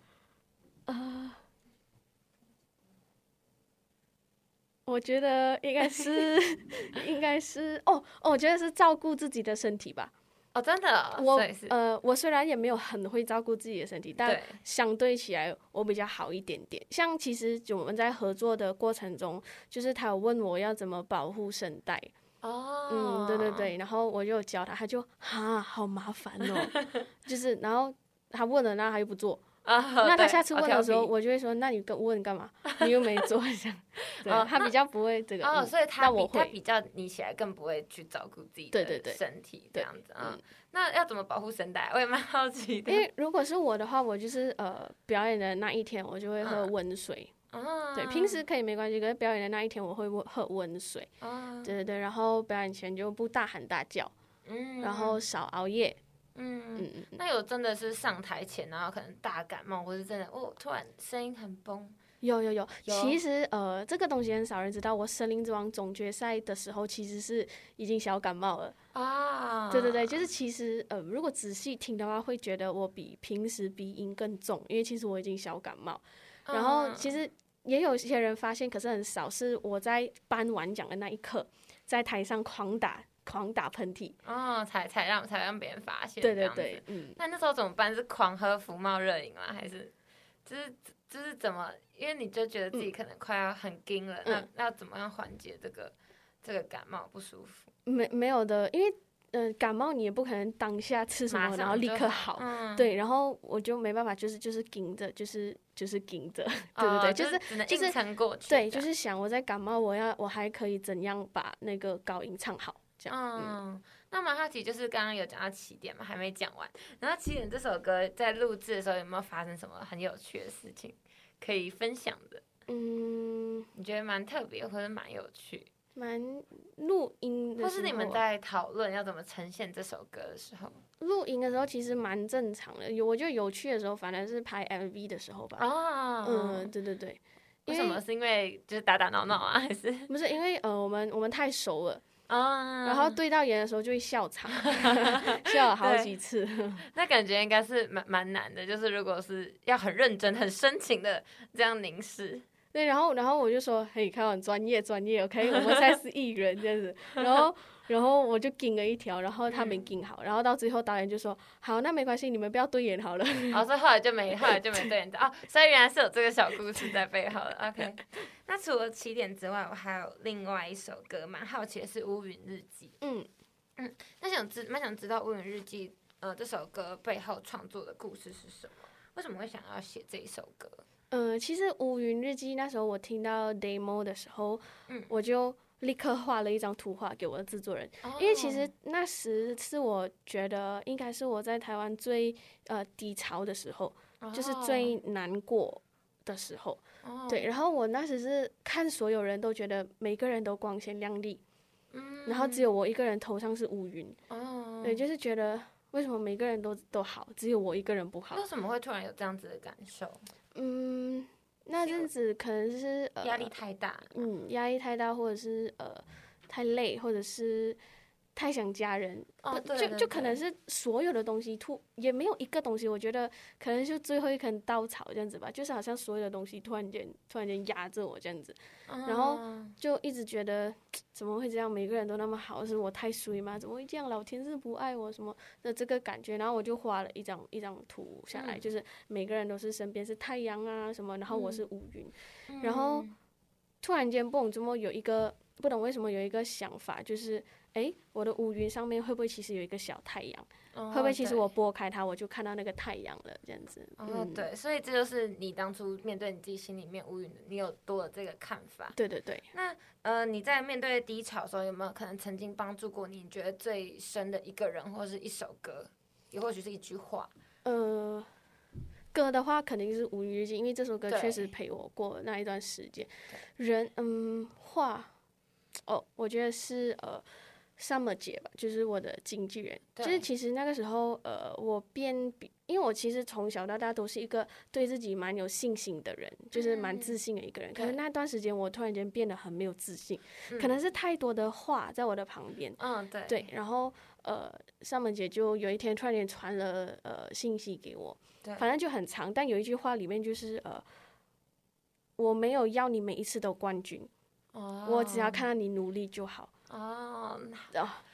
我觉得应该是，应该是，哦哦，我觉得是照顾自己的身体吧。哦，真的，我呃，我虽然也没有很会照顾自己的身体，但相对起来我比较好一点点。像其实就我们在合作的过程中，就是他有问我要怎么保护声带。哦，嗯，对对对，然后我就教他，他就哈，好麻烦哦，就是然后他问了，然后他又不做。啊，那他下次问的时候，我就会说，那你跟问干嘛？你又没做这样。对，他比较不会这个。哦，所以他比他比较你起来更不会去照顾自己的身体这样子啊。那要怎么保护声带？我也蛮好奇的。因为如果是我的话，我就是呃表演的那一天，我就会喝温水。啊。对，平时可以没关系，可是表演的那一天我会喝温水。啊。对对对，然后表演前就不大喊大叫。嗯。然后少熬夜。嗯嗯嗯，那有真的是上台前，然后可能大感冒，或是真的哦，突然声音很崩。有有有，其实呃，这个东西很少人知道。我《森林之王》总决赛的时候，其实是已经小感冒了啊。对对对，就是其实呃，如果仔细听的话，会觉得我比平时鼻音更重，因为其实我已经小感冒。然后其实也有些人发现，可是很少，是我在颁完奖的那一刻，在台上狂打。狂打喷嚏哦，才才让才让别人发现。对对对，嗯。那那时候怎么办？是狂喝福茂热饮吗？还是就是就是怎么？因为你就觉得自己可能快要很惊了，那那要怎么样缓解这个这个感冒不舒服？没没有的，因为嗯，感冒你也不可能当下吃什么然后立刻好，对，然后我就没办法，就是就是顶着，就是就是顶着，对对对，就是就是撑过去，对，就是想我在感冒，我要我还可以怎样把那个高音唱好，这样。嗯，那蛮好奇，就是刚刚有讲到起点嘛，还没讲完。然后起点这首歌在录制的时候有没有发生什么很有趣的事情可以分享的？嗯，你觉得蛮特别或者蛮有趣？蛮录音的，或是你们在讨论要怎么呈现这首歌的时候，录音的时候其实蛮正常的。有我觉得有趣的时候，反而是拍 MV 的时候吧。啊，嗯，对对对。为什么？是因为就是打打闹闹啊，还是？不是，因为呃，我们我们太熟了啊。然后对到眼的时候就会笑场，笑了好几次。那感觉应该是蛮蛮难的，就是如果是要很认真、很深情的这样凝视。对，然后，然后我就说，嘿，开玩专业，专业，OK，我们才是艺人这样子。然后，然后我就顶了一条，然后他没顶好，然后到最后导演就说，好，那没关系，你们不要对眼好了。然后后来就没，后来就没对眼哦，所以原来是有这个小故事在背后的。OK，那除了起点之外，我还有另外一首歌，蛮好奇的是《乌云日记》。嗯嗯，那想知，蛮想知道《乌云日记》呃这首歌背后创作的故事是什么？为什么会想要写这一首歌？嗯，其实《乌云日记》那时候我听到 demo 的时候，嗯，我就立刻画了一张图画给我的制作人，因为其实那时是我觉得应该是我在台湾最呃低潮的时候，就是最难过的时候，对。然后我那时是看所有人都觉得每个人都光鲜亮丽，嗯，然后只有我一个人头上是乌云，哦，对，就是觉得为什么每个人都都好，只有我一个人不好？为什么会突然有这样子的感受？嗯，那阵子可能是压力太大，嗯，压力太大，或者是呃太累，或者是。太想家人，就就可能是所有的东西突也没有一个东西，我觉得可能就最后一根稻草这样子吧，就是好像所有的东西突然间突然间压着我这样子，然后就一直觉得怎么会这样，每个人都那么好，是我太衰吗？怎么会这样？老天是不爱我什么的这个感觉，然后我就画了一张一张图下来，就是每个人都是身边是太阳啊什么，然后我是乌云，然后突然间蹦，怎么有一个不懂为什么有一个想法，就是。哎，我的乌云上面会不会其实有一个小太阳？会不会其实我拨开它，我就看到那个太阳了？这样子。哦，对，所以这就是你当初面对你自己心里面乌云，你有多了这个看法。对对对。那呃，你在面对低潮的时候，有没有可能曾经帮助过你觉得最深的一个人，或是一首歌，也或许是一句话？呃，歌的话肯定是《乌云日记》，因为这首歌确实陪我过那一段时间。人，嗯，话，哦，我觉得是呃。Summer 姐吧，就是我的经纪人。就是其实那个时候，呃，我变比，因为我其实从小到大都是一个对自己蛮有信心的人，就是蛮自信的一个人。可是那段时间，我突然间变得很没有自信，可能是太多的话在我的旁边。嗯，对。对，然后呃，Summer 姐就有一天突然间传了呃信息给我，反正就很长，但有一句话里面就是呃，我没有要你每一次都冠军，我只要看到你努力就好。哦，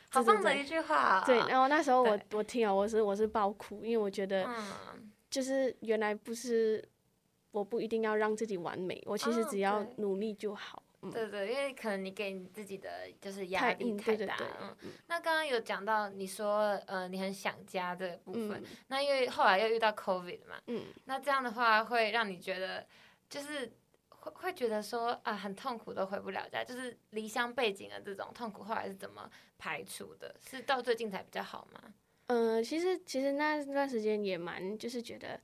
好棒的一句话。对，然后那时候我我听了，我是我是爆哭，因为我觉得，就是原来不是，我不一定要让自己完美，我其实只要努力就好。对对，因为可能你给你自己的就是压力太大。嗯，那刚刚有讲到你说呃你很想家这个部分，那因为后来又遇到 COVID 嘛，嗯，那这样的话会让你觉得就是。会会觉得说啊很痛苦都回不了家，就是离乡背景的这种痛苦，后来是怎么排除的？是到最近才比较好吗？嗯，其实其实那段时间也蛮就是觉得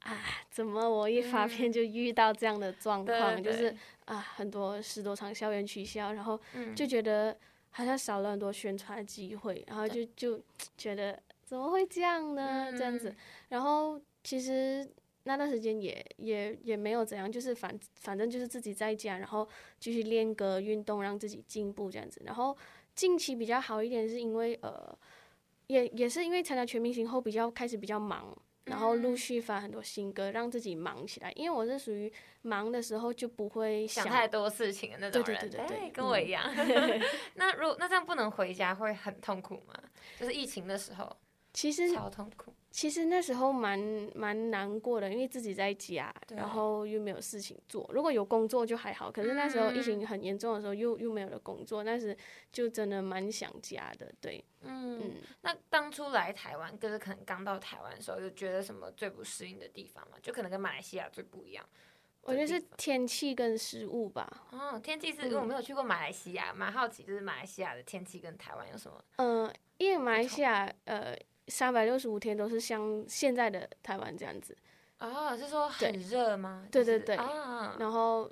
啊，怎么我一发片就遇到这样的状况，就是啊很多十多场校园取消，然后就觉得好像少了很多宣传的机会，然后就就觉得怎么会这样呢？这样子，然后其实。那段时间也也也没有怎样，就是反反正就是自己在家，然后继续练歌、运动，让自己进步这样子。然后近期比较好一点，是因为呃，也也是因为参加全明星后比较开始比较忙，然后陆续发很多新歌，让自己忙起来。因为我是属于忙的时候就不会想太多事情的那种人，对对对对，跟我一样。那如果那这样不能回家会很痛苦吗？就是疫情的时候。其实超痛苦。其实那时候蛮蛮难过的，因为自己在家，然后又没有事情做。如果有工作就还好，可是那时候疫情很严重的时候，又又没有了工作，那时就真的蛮想家的。对，嗯，那当初来台湾，就是可能刚到台湾的时候，有觉得什么最不适应的地方嘛？就可能跟马来西亚最不一样。我觉得是天气跟食物吧。哦，天气是因为我没有去过马来西亚，蛮好奇，就是马来西亚的天气跟台湾有什么？嗯，因为马来西亚呃。三百六十五天都是像现在的台湾这样子，啊，是说很热吗？对对对，然后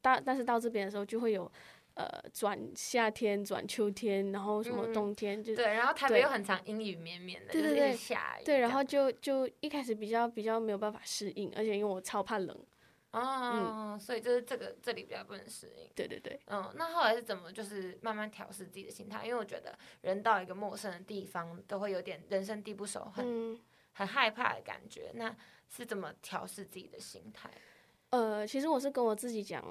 到但是到这边的时候就会有，呃，转夏天转秋天，然后什么冬天就对，然后台北又很长阴雨绵绵的，对对对，下雨，对，然后就就一开始比较比较没有办法适应，而且因为我超怕冷。哦，所以就是这个这里比较不能适应。对对对。嗯，那后来是怎么就是慢慢调试自己的心态？因为我觉得人到一个陌生的地方都会有点人生地不熟，很很害怕的感觉。那是怎么调试自己的心态？呃，其实我是跟我自己讲，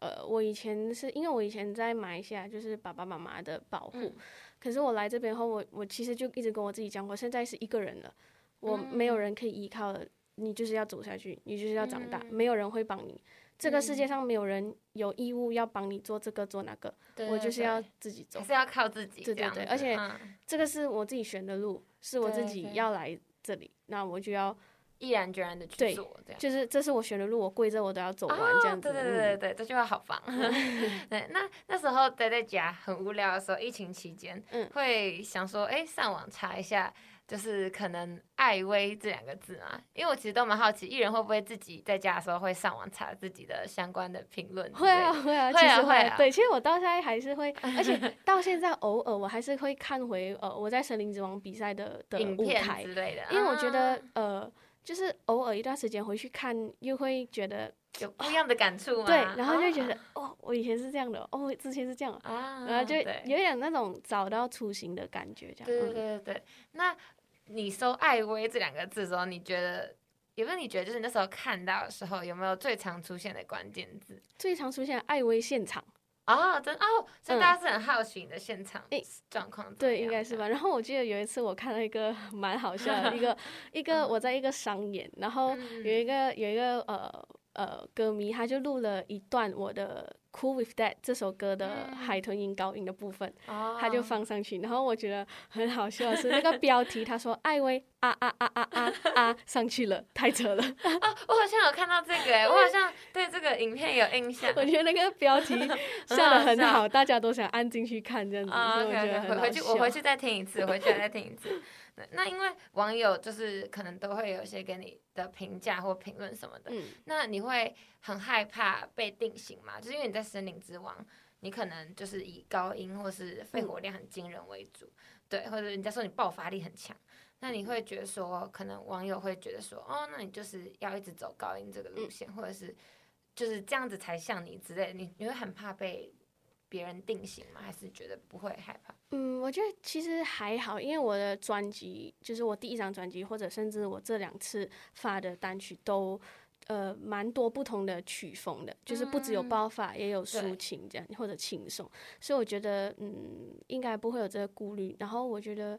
呃，我以前是因为我以前在马来西亚就是爸爸妈妈的保护，可是我来这边后，我我其实就一直跟我自己讲，我现在是一个人了，我没有人可以依靠了。你就是要走下去，你就是要长大，没有人会帮你。这个世界上没有人有义务要帮你做这个做那个，我就是要自己走，是要靠自己。对对对，而且这个是我自己选的路，是我自己要来这里，那我就要毅然决然的去做。就是这是我选的路，我跪着我都要走完这样子。对对对对对，这句话好棒。对，那那时候待在家很无聊的时候，疫情期间，嗯会想说，哎，上网查一下。就是可能“艾薇”这两个字嘛，因为我其实都蛮好奇，艺人会不会自己在家的时候会上网查自己的相关的评论？会啊，会啊，其实会啊。对，其实我到现在还是会，而且到现在偶尔我还是会看回呃我在《森林之王》比赛的的舞台之类的，因为我觉得呃就是偶尔一段时间回去看，又会觉得有不一样的感触嘛。对，然后就觉得哦，我以前是这样的，哦，之前是这样啊，然后就有点那种找到雏形的感觉，这样。对对对对，那。你搜“艾薇”这两个字的时候，你觉得有没有？你觉得就是那时候看到的时候，有没有最常出现的关键字？最常出现“艾薇现场”哦，真哦，所以大家是很好奇你的现场状况。对，应该是吧。然后我记得有一次我看到一个蛮好笑的，一个 一个我在一个商演，然后有一个有一个呃呃歌迷，他就录了一段我的。Cool with that 这首歌的海豚音高音的部分，他就放上去，然后我觉得很好笑的是那个标题，他说艾薇啊啊啊啊啊啊上去了，太扯了啊！我好像有看到这个哎，我好像对这个影片有印象。我觉得那个标题下 的很好，大家都想按进去看这样子，所以我觉得很回去我回去再听一次，回去再听一次。那因为网友就是可能都会有一些给你的评价或评论什么的，那你会很害怕被定型吗？就是因为你在森林之王，你可能就是以高音或是肺活量很惊人为主，对，或者人家说你爆发力很强，那你会觉得说，可能网友会觉得说，哦，那你就是要一直走高音这个路线，或者是就是这样子才像你之类，你你会很怕被。别人定型吗？还是觉得不会害怕？嗯，我觉得其实还好，因为我的专辑就是我第一张专辑，或者甚至我这两次发的单曲都呃蛮多不同的曲风的，就是不只有爆发，也有抒情这样或者轻松，所以我觉得嗯应该不会有这个顾虑。然后我觉得。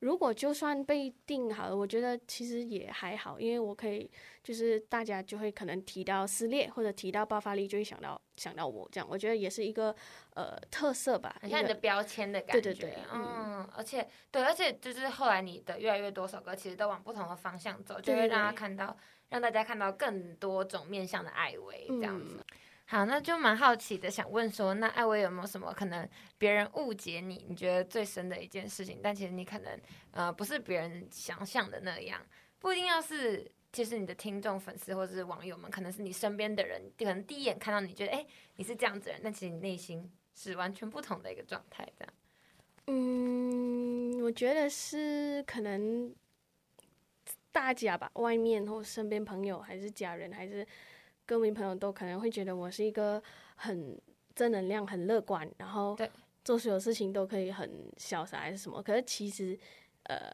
如果就算被定好了，我觉得其实也还好，因为我可以，就是大家就会可能提到撕裂或者提到爆发力，就会想到想到我这样，我觉得也是一个呃特色吧，很像你的标签的感觉。对对对，嗯，而且对，而且就是后来你的越来越多首歌，其实都往不同的方向走，就会让他看到，让大家看到更多种面向的艾薇这样子。好，那就蛮好奇的，想问说，那艾薇有没有什么可能别人误解你，你觉得最深的一件事情？但其实你可能呃不是别人想象的那样，不一定要是，其实你的听众、粉丝或者是网友们，可能是你身边的人，可能第一眼看到你觉得，哎，你是这样子人，但其实你内心是完全不同的一个状态，这样。嗯，我觉得是可能大家吧，外面或身边朋友，还是家人，还是。歌迷朋友都可能会觉得我是一个很正能量、很乐观，然后做所有事情都可以很潇洒还是什么。可是其实，呃，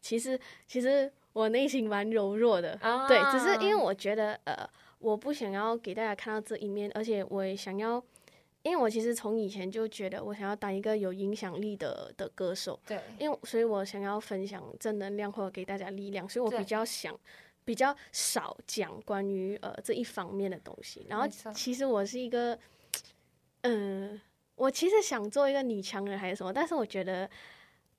其实其实我内心蛮柔弱的，对，只是因为我觉得，呃，我不想要给大家看到这一面，而且我也想要，因为我其实从以前就觉得我想要当一个有影响力的的歌手，对，因为所以我想要分享正能量或者给大家力量，所以我比较想比较少讲关于呃这一方面的东西。然后其实我是一个，嗯，我其实想做一个女强人还是什么，但是我觉得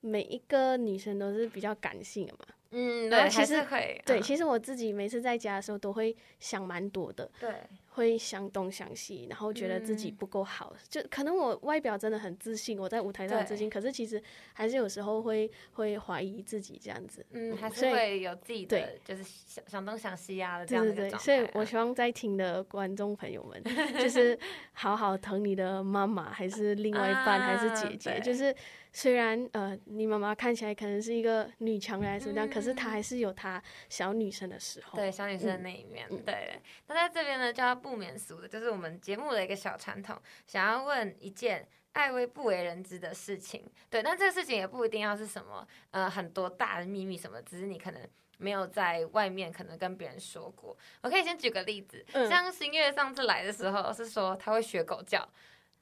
每一个女生都是比较感性的嘛。嗯，对，其实会，对，其实我自己每次在家的时候都会想蛮多的，对。会想东想西，然后觉得自己不够好，就可能我外表真的很自信，我在舞台上很自信，可是其实还是有时候会会怀疑自己这样子。嗯，还是会有自己的就是想想东想西啊的这样的对对对，所以我希望在听的观众朋友们，就 是好好疼你的妈妈，还是另外一半，还是姐姐，就是。虽然呃，你妈妈看起来可能是一个女强人什么样，可是她还是有她小女生的时候。对，小女生的那一面。对。那在这边呢，就要不免俗的，就是我们节目的一个小传统，想要问一件艾薇不为人知的事情。对，但这个事情也不一定要是什么呃很多大的秘密什么，只是你可能没有在外面可能跟别人说过。我可以先举个例子，像星月上次来的时候是说他会学狗叫。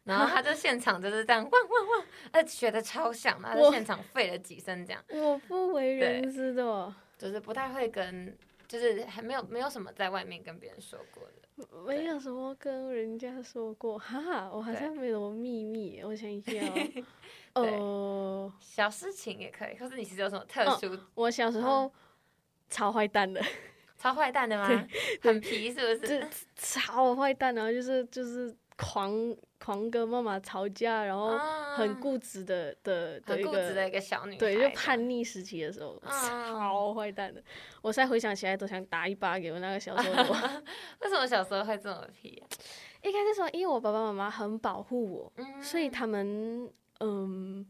然后他就现场就是这样汪汪汪，呃，学的超像，他就现场吠了几声这样。我不为人知的，就是不太会跟，就是还没有没有什么在外面跟别人说过的，没有什么跟人家说过，哈哈，我好像没什么秘密，我想一下，哦，小事情也可以，或是你其实有什么特殊？我小时候超坏蛋的，超坏蛋的吗？很皮是不是？超坏蛋然后，就是就是狂。狂跟妈妈吵架，然后很固执的的的一个的一个小女，对，就叛逆时期的时候，超坏蛋的。我现在回想起来都想打一巴给我那个小时候。为什么小时候会这么皮？应该是说，因为我爸爸妈妈很保护我，所以他们嗯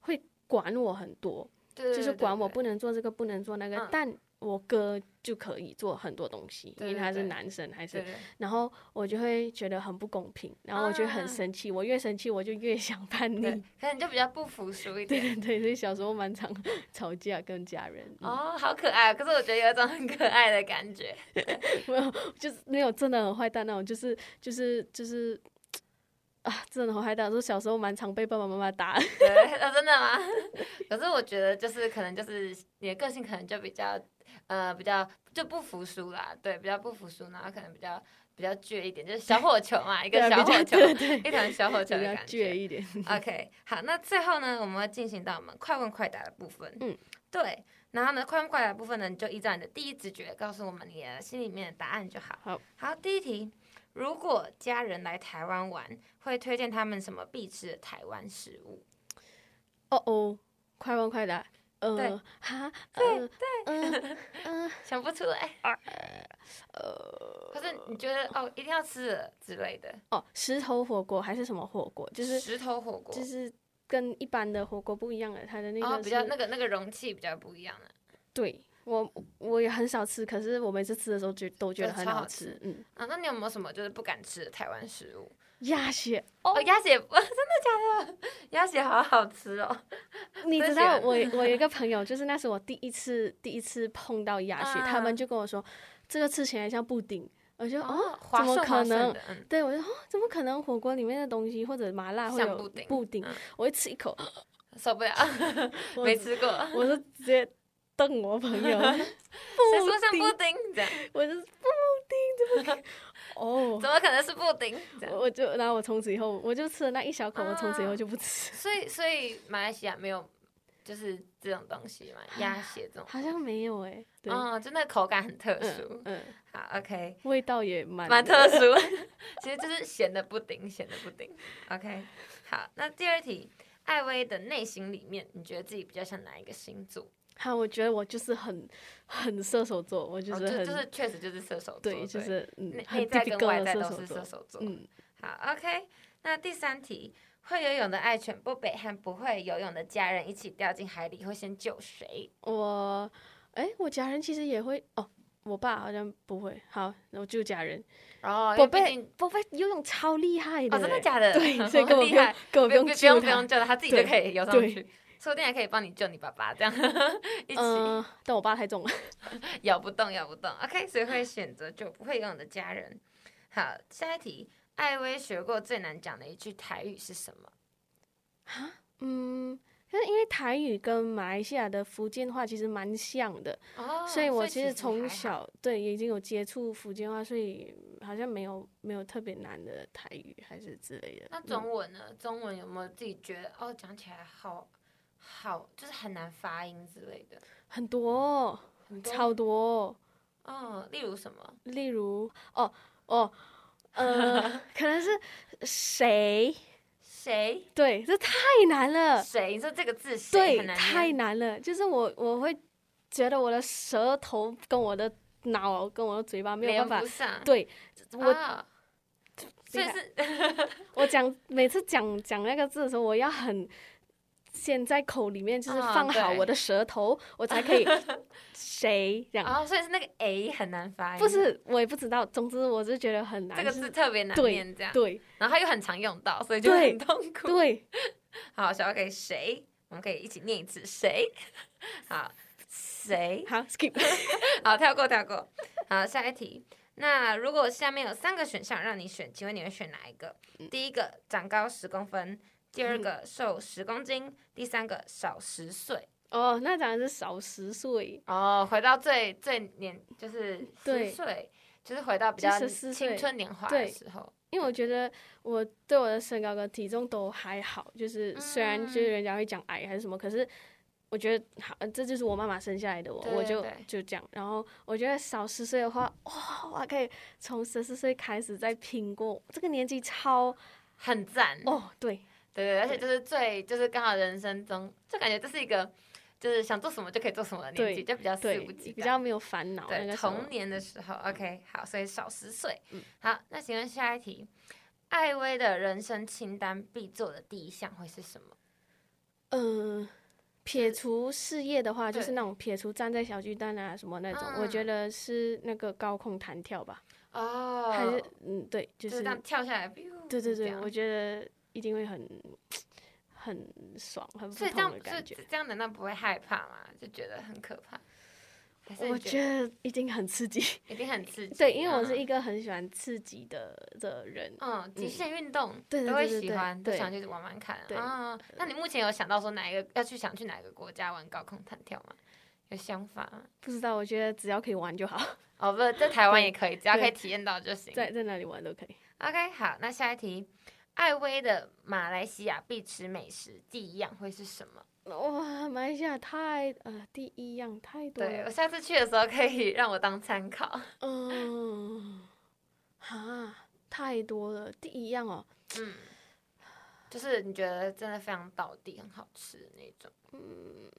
会管我很多，就是管我不能做这个，不能做那个，但。我哥就可以做很多东西，因为他是男生，还是，然后我就会觉得很不公平，然后我就很生气，我越生气我就越想叛逆，可能就比较不服输一点。对对对，所以小时候蛮常 吵架跟家人。哦，好可爱，可是我觉得有一种很可爱的感觉。没有，就是没有真的很坏蛋那种，就是就是就是。啊，真的很害怕！说小时候蛮常被爸爸妈妈打。对，真的吗？可是我觉得就是可能就是你的个性可能就比较呃比较就不服输啦，对，比较不服输，然后可能比较比较倔一点，就是小火球嘛，一个小火球，一团小火球的感觉。倔一点。OK，好，那最后呢，我们会进行到我们快问快答的部分。嗯，对，然后呢，快问快答部分呢，你就依照你的第一直觉告诉我们你的心里面的答案就好。好，好，第一题。如果家人来台湾玩，会推荐他们什么必吃的台湾食物？哦哦，快问快答。对，哈，对对，嗯，想不出来。呃，可是你觉得哦，一定要吃之类的？哦，石头火锅还是什么火锅？就是石头火锅，就是跟一般的火锅不一样的，它的那个比较那个那个容器比较不一样的。对。我我也很少吃，可是我每次吃的时候觉都觉得很好吃。嗯啊，那你有没有什么就是不敢吃的台湾食物？鸭血哦，鸭血，真的假的？鸭血好好吃哦。你知道我我有一个朋友，就是那是我第一次第一次碰到鸭血，他们就跟我说这个吃起来像布丁，我就哦，怎么可能？对我就哦，怎么可能火锅里面的东西或者麻辣会有布丁？我一吃一口 受不了，没吃过，我就直接。瞪我朋友，谁说像布丁？我是布丁，怎么？哦，怎么可能是布丁？我就，然后我从此以后，我就吃了那一小口，我从此以后就不吃。所以，所以马来西亚没有就是这种东西嘛？鸭血这种好像没有哎。哦，就那口感很特殊。嗯，好，OK，味道也蛮蛮特殊。其实就是咸的布丁，咸的布丁。OK，好，那第二题，艾薇的内心里面，你觉得自己比较像哪一个星座？好，我觉得我就是很很射手座，我就是很就是确实就是射手座，对，就是内在跟外在都是射手座。嗯，好，OK。那第三题，会游泳的爱犬不北和不会游泳的家人一起掉进海里，会先救谁？我，哎，我家人其实也会哦，我爸好像不会。好，那我救家人。哦，宝贝，宝贝游泳超厉害的，真的假的？对，所以根本不用，根本不用不用救他，他自己就可以游上去。说不定还可以帮你救你爸爸，这样一起。但我爸太重了，咬不动，咬不动。OK，所以会选择就不会游泳的家人。好，下一题，艾薇学过最难讲的一句台语是什么？啊，嗯。是因为台语跟马来西亚的福建话其实蛮像的，哦所以我其实从小对已经有接触福建话，所以好像没有没有特别难的台语还是之类的。那中文呢？中文有没有自己觉得哦，讲起来好好，就是很难发音之类的？很多，超多。哦，例如什么？例如哦哦，呃，可能是谁？谁？对，这太难了。谁？你说这个字对，太难了。就是我，我会觉得我的舌头跟我的脑跟我的嘴巴没有办法。对，我，所以是，我讲每次讲讲那个字的时候，我要很。先在口里面就是放好我的舌头，我才可以 谁这样。哦，所以是那个 a 很难发音。不是，我也不知道。总之，我是觉得很难。这个字特别难念，这样。对。然后它又很常用到，所以就很痛苦。对。好，小要给谁？我们可以一起念一次谁？好，谁？好，skip。好，跳过，跳过。好，下一题。那如果下面有三个选项让你选，请问你会选哪一个？第一个，长高十公分。第二个瘦十公斤，第三个少十岁。哦，那当然是少十岁。哦，回到最最年就是十岁，就是回到比较青春年华的时候。因为我觉得我对我的身高跟体重都还好，就是虽然就是人家会讲矮还是什么，可是我觉得好，这就是我妈妈生下来的我，我就就这样。然后我觉得少十岁的话，哇，我可以从十四岁开始再拼过，这个年纪超很赞哦，对。对对，而且就是最就是刚好人生中，就感觉这是一个就是想做什么就可以做什么的年纪，就比较肆无忌比较没有烦恼。对，童年的时候，OK，好，所以少十岁。好，那请问下一题，艾薇的人生清单必做的第一项会是什么？嗯，撇除事业的话，就是那种撇除站在小巨蛋啊什么那种，我觉得是那个高空弹跳吧。哦，还是嗯，对，就是这样跳下来。对对对，我觉得。一定会很 很爽，很不同的感觉。这样难道不会害怕吗？就觉得很可怕。我觉得一定很刺激，一定很刺激。对，因为我是一个很喜欢刺激的的人。嗯，极限运动都会喜欢，都想去玩玩看。啊，那你目前有想到说哪一个要去想去哪个国家玩高空弹跳吗？有想法吗？不知道，我觉得只要可以玩就好。哦，不是，在台湾也可以，只要可以体验到就行。在在哪里玩都可以。OK，好，那下一题。艾薇的马来西亚必吃美食第一样会是什么？哇，马来西亚太呃第一样太多了。对我下次去的时候可以 让我当参考。嗯，哈，太多了，第一样哦。嗯，就是你觉得真的非常到地，很好吃的那种。嗯。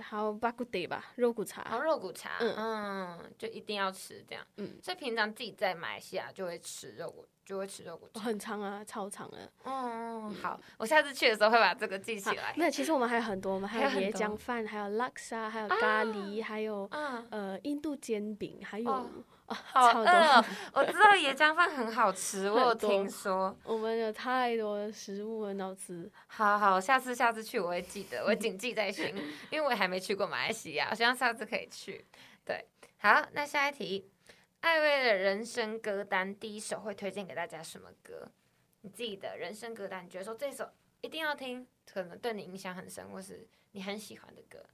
还有巴古德吧，肉骨茶。好，肉骨茶，嗯，就一定要吃这样。嗯，所以平常自己在马来西亚就会吃肉骨，就会吃肉骨茶。很长啊，超长的。嗯，好，我下次去的时候会把这个记起来。那其实我们还有很多，我们还有椰浆饭，还有拉沙，还有咖喱，还有呃印度煎饼，还有。好饿！我知道椰浆饭很好吃，我有听说。我们有太多的食物很好吃。好好，下次下次去我会记得，我会谨记在心，因为我还没去过马来西亚，我希望下次可以去。对，好，那下一题，艾薇的人生歌单第一首会推荐给大家什么歌？你自己的人生歌单，你觉得说这首一定要听，可能对你影响很深，或是你很喜欢的歌？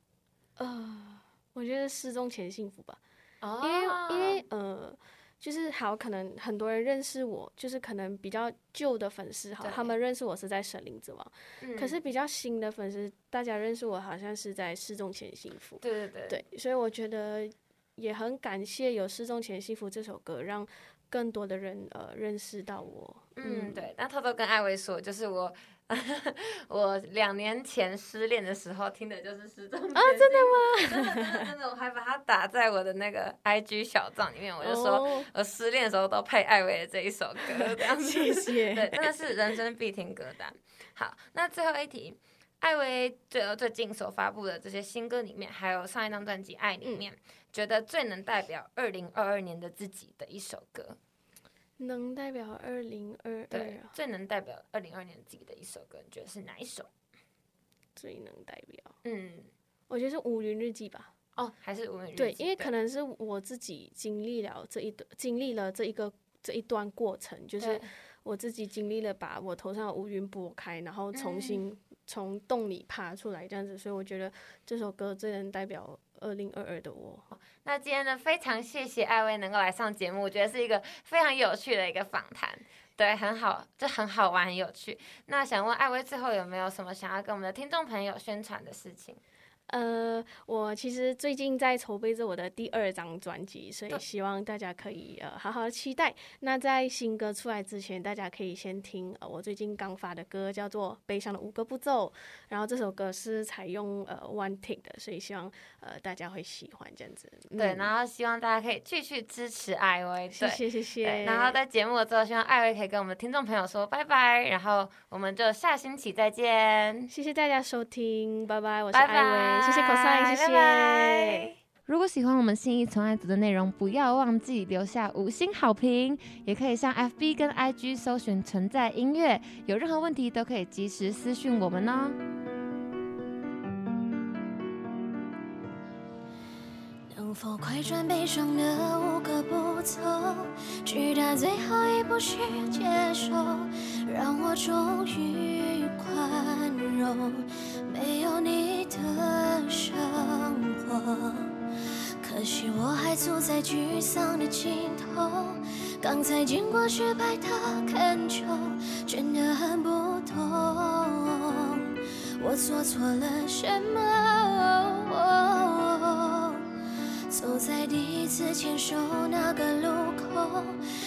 呃，我觉得失踪前幸福吧。因为因为呃，就是好，可能很多人认识我，就是可能比较旧的粉丝哈，他们认识我是在《神灵之王》，可是比较新的粉丝，大家认识我好像是在《失踪前幸福》。对对对。对，所以我觉得也很感谢有《失踪前幸福》这首歌，让更多的人呃认识到我。嗯，对。那偷偷跟艾薇说，就是我。我两年前失恋的时候听的就是失踪啊，真的吗？真的真的，我还把它打在我的那个 IG 小账里面，我就说我失恋的时候都配艾薇的这一首歌，这样子。谢谢。对，真的是人生必听歌单。好，那最后一题，艾薇最最近所发布的这些新歌里面，还有上一张专辑《爱》里面，觉得最能代表二零二二年的自己的一首歌。能代表二零二二，最能代表二零二年自己的一首歌，你觉得是哪一首？最能代表，嗯，我觉得是《乌云日记》吧。哦，还是《乌云日记》？对，因为可能是我自己经历了这一段，经历了这一个这一段过程，就是我自己经历了把我头上的乌云拨开，然后重新从洞里爬出来这样子，所以我觉得这首歌最能代表二零二二的我。那今天呢，非常谢谢艾薇能够来上节目，我觉得是一个非常有趣的一个访谈。对，很好，就很好玩，很有趣。那想问艾薇，最后有没有什么想要跟我们的听众朋友宣传的事情？呃，我其实最近在筹备着我的第二张专辑，所以希望大家可以呃好好的期待。那在新歌出来之前，大家可以先听呃我最近刚发的歌，叫做《悲伤的五个步骤》。然后这首歌是采用呃 one take 的，所以希望呃大家会喜欢这样子。对，然后希望大家可以继续支持艾薇。谢谢谢谢。然后在节目的最后，希望艾薇可以跟我们的听众朋友说拜拜，然后我们就下星期再见。谢谢大家收听，拜拜，我是艾薇。谢谢口塞，谢谢。如果喜欢我们信义从爱组的内容，不要忘记留下五星好评，也可以上 FB 跟 IG 搜寻存在音乐，有任何问题都可以及时私讯我们哦。能否快转悲伤的五个步骤，直到最后一步是接受，让我终于宽容。没有你的生活，可惜我还坐在沮丧的尽头。刚才经过失败的恳求，真的很不懂，我做错了什么？走在第一次牵手那个路口，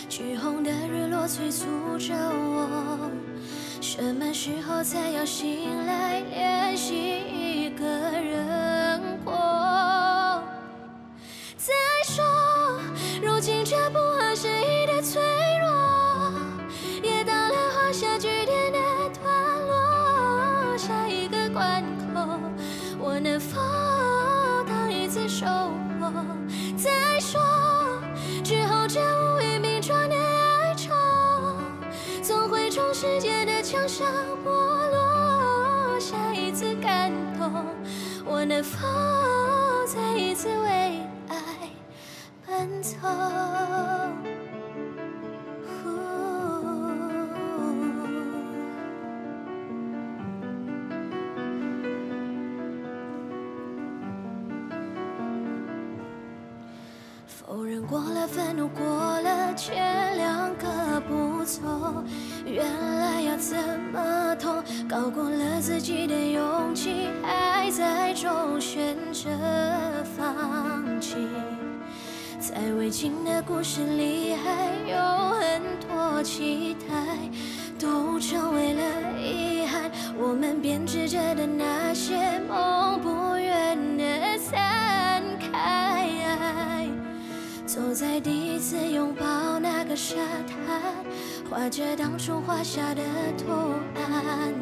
橘红的日落催促着我，什么时候才要醒来练习一个人过？再说，如今这不合时宜的脆弱，也到了画下句点的段落，下一个关口，我能否当一次收？再说，之后这乌云密装的哀愁，总会从世界的墙上剥落。下一次感动，我能否再一次为爱奔走？过了，愤怒过了，前两个步骤，原来要怎么痛？高过了自己的勇气，还在中选择放弃。在未尽的故事里，还有很多期待，都成为了遗憾。我们编织着的那些梦，不走在第一次拥抱那个沙滩，画着当初画下的图案。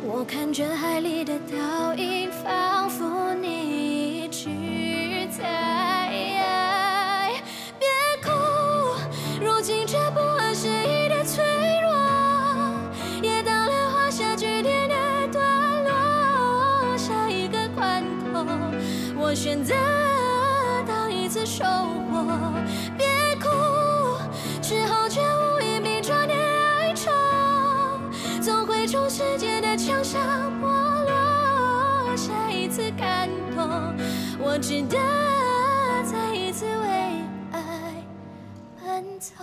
我看着海里的倒影，仿佛你一直在。别哭，如今这不合时宜的脆弱，也到了画下句点的段落。下一个关口，我选择世界的枪声剥落。下一次感动，我值得再一次为爱奔走。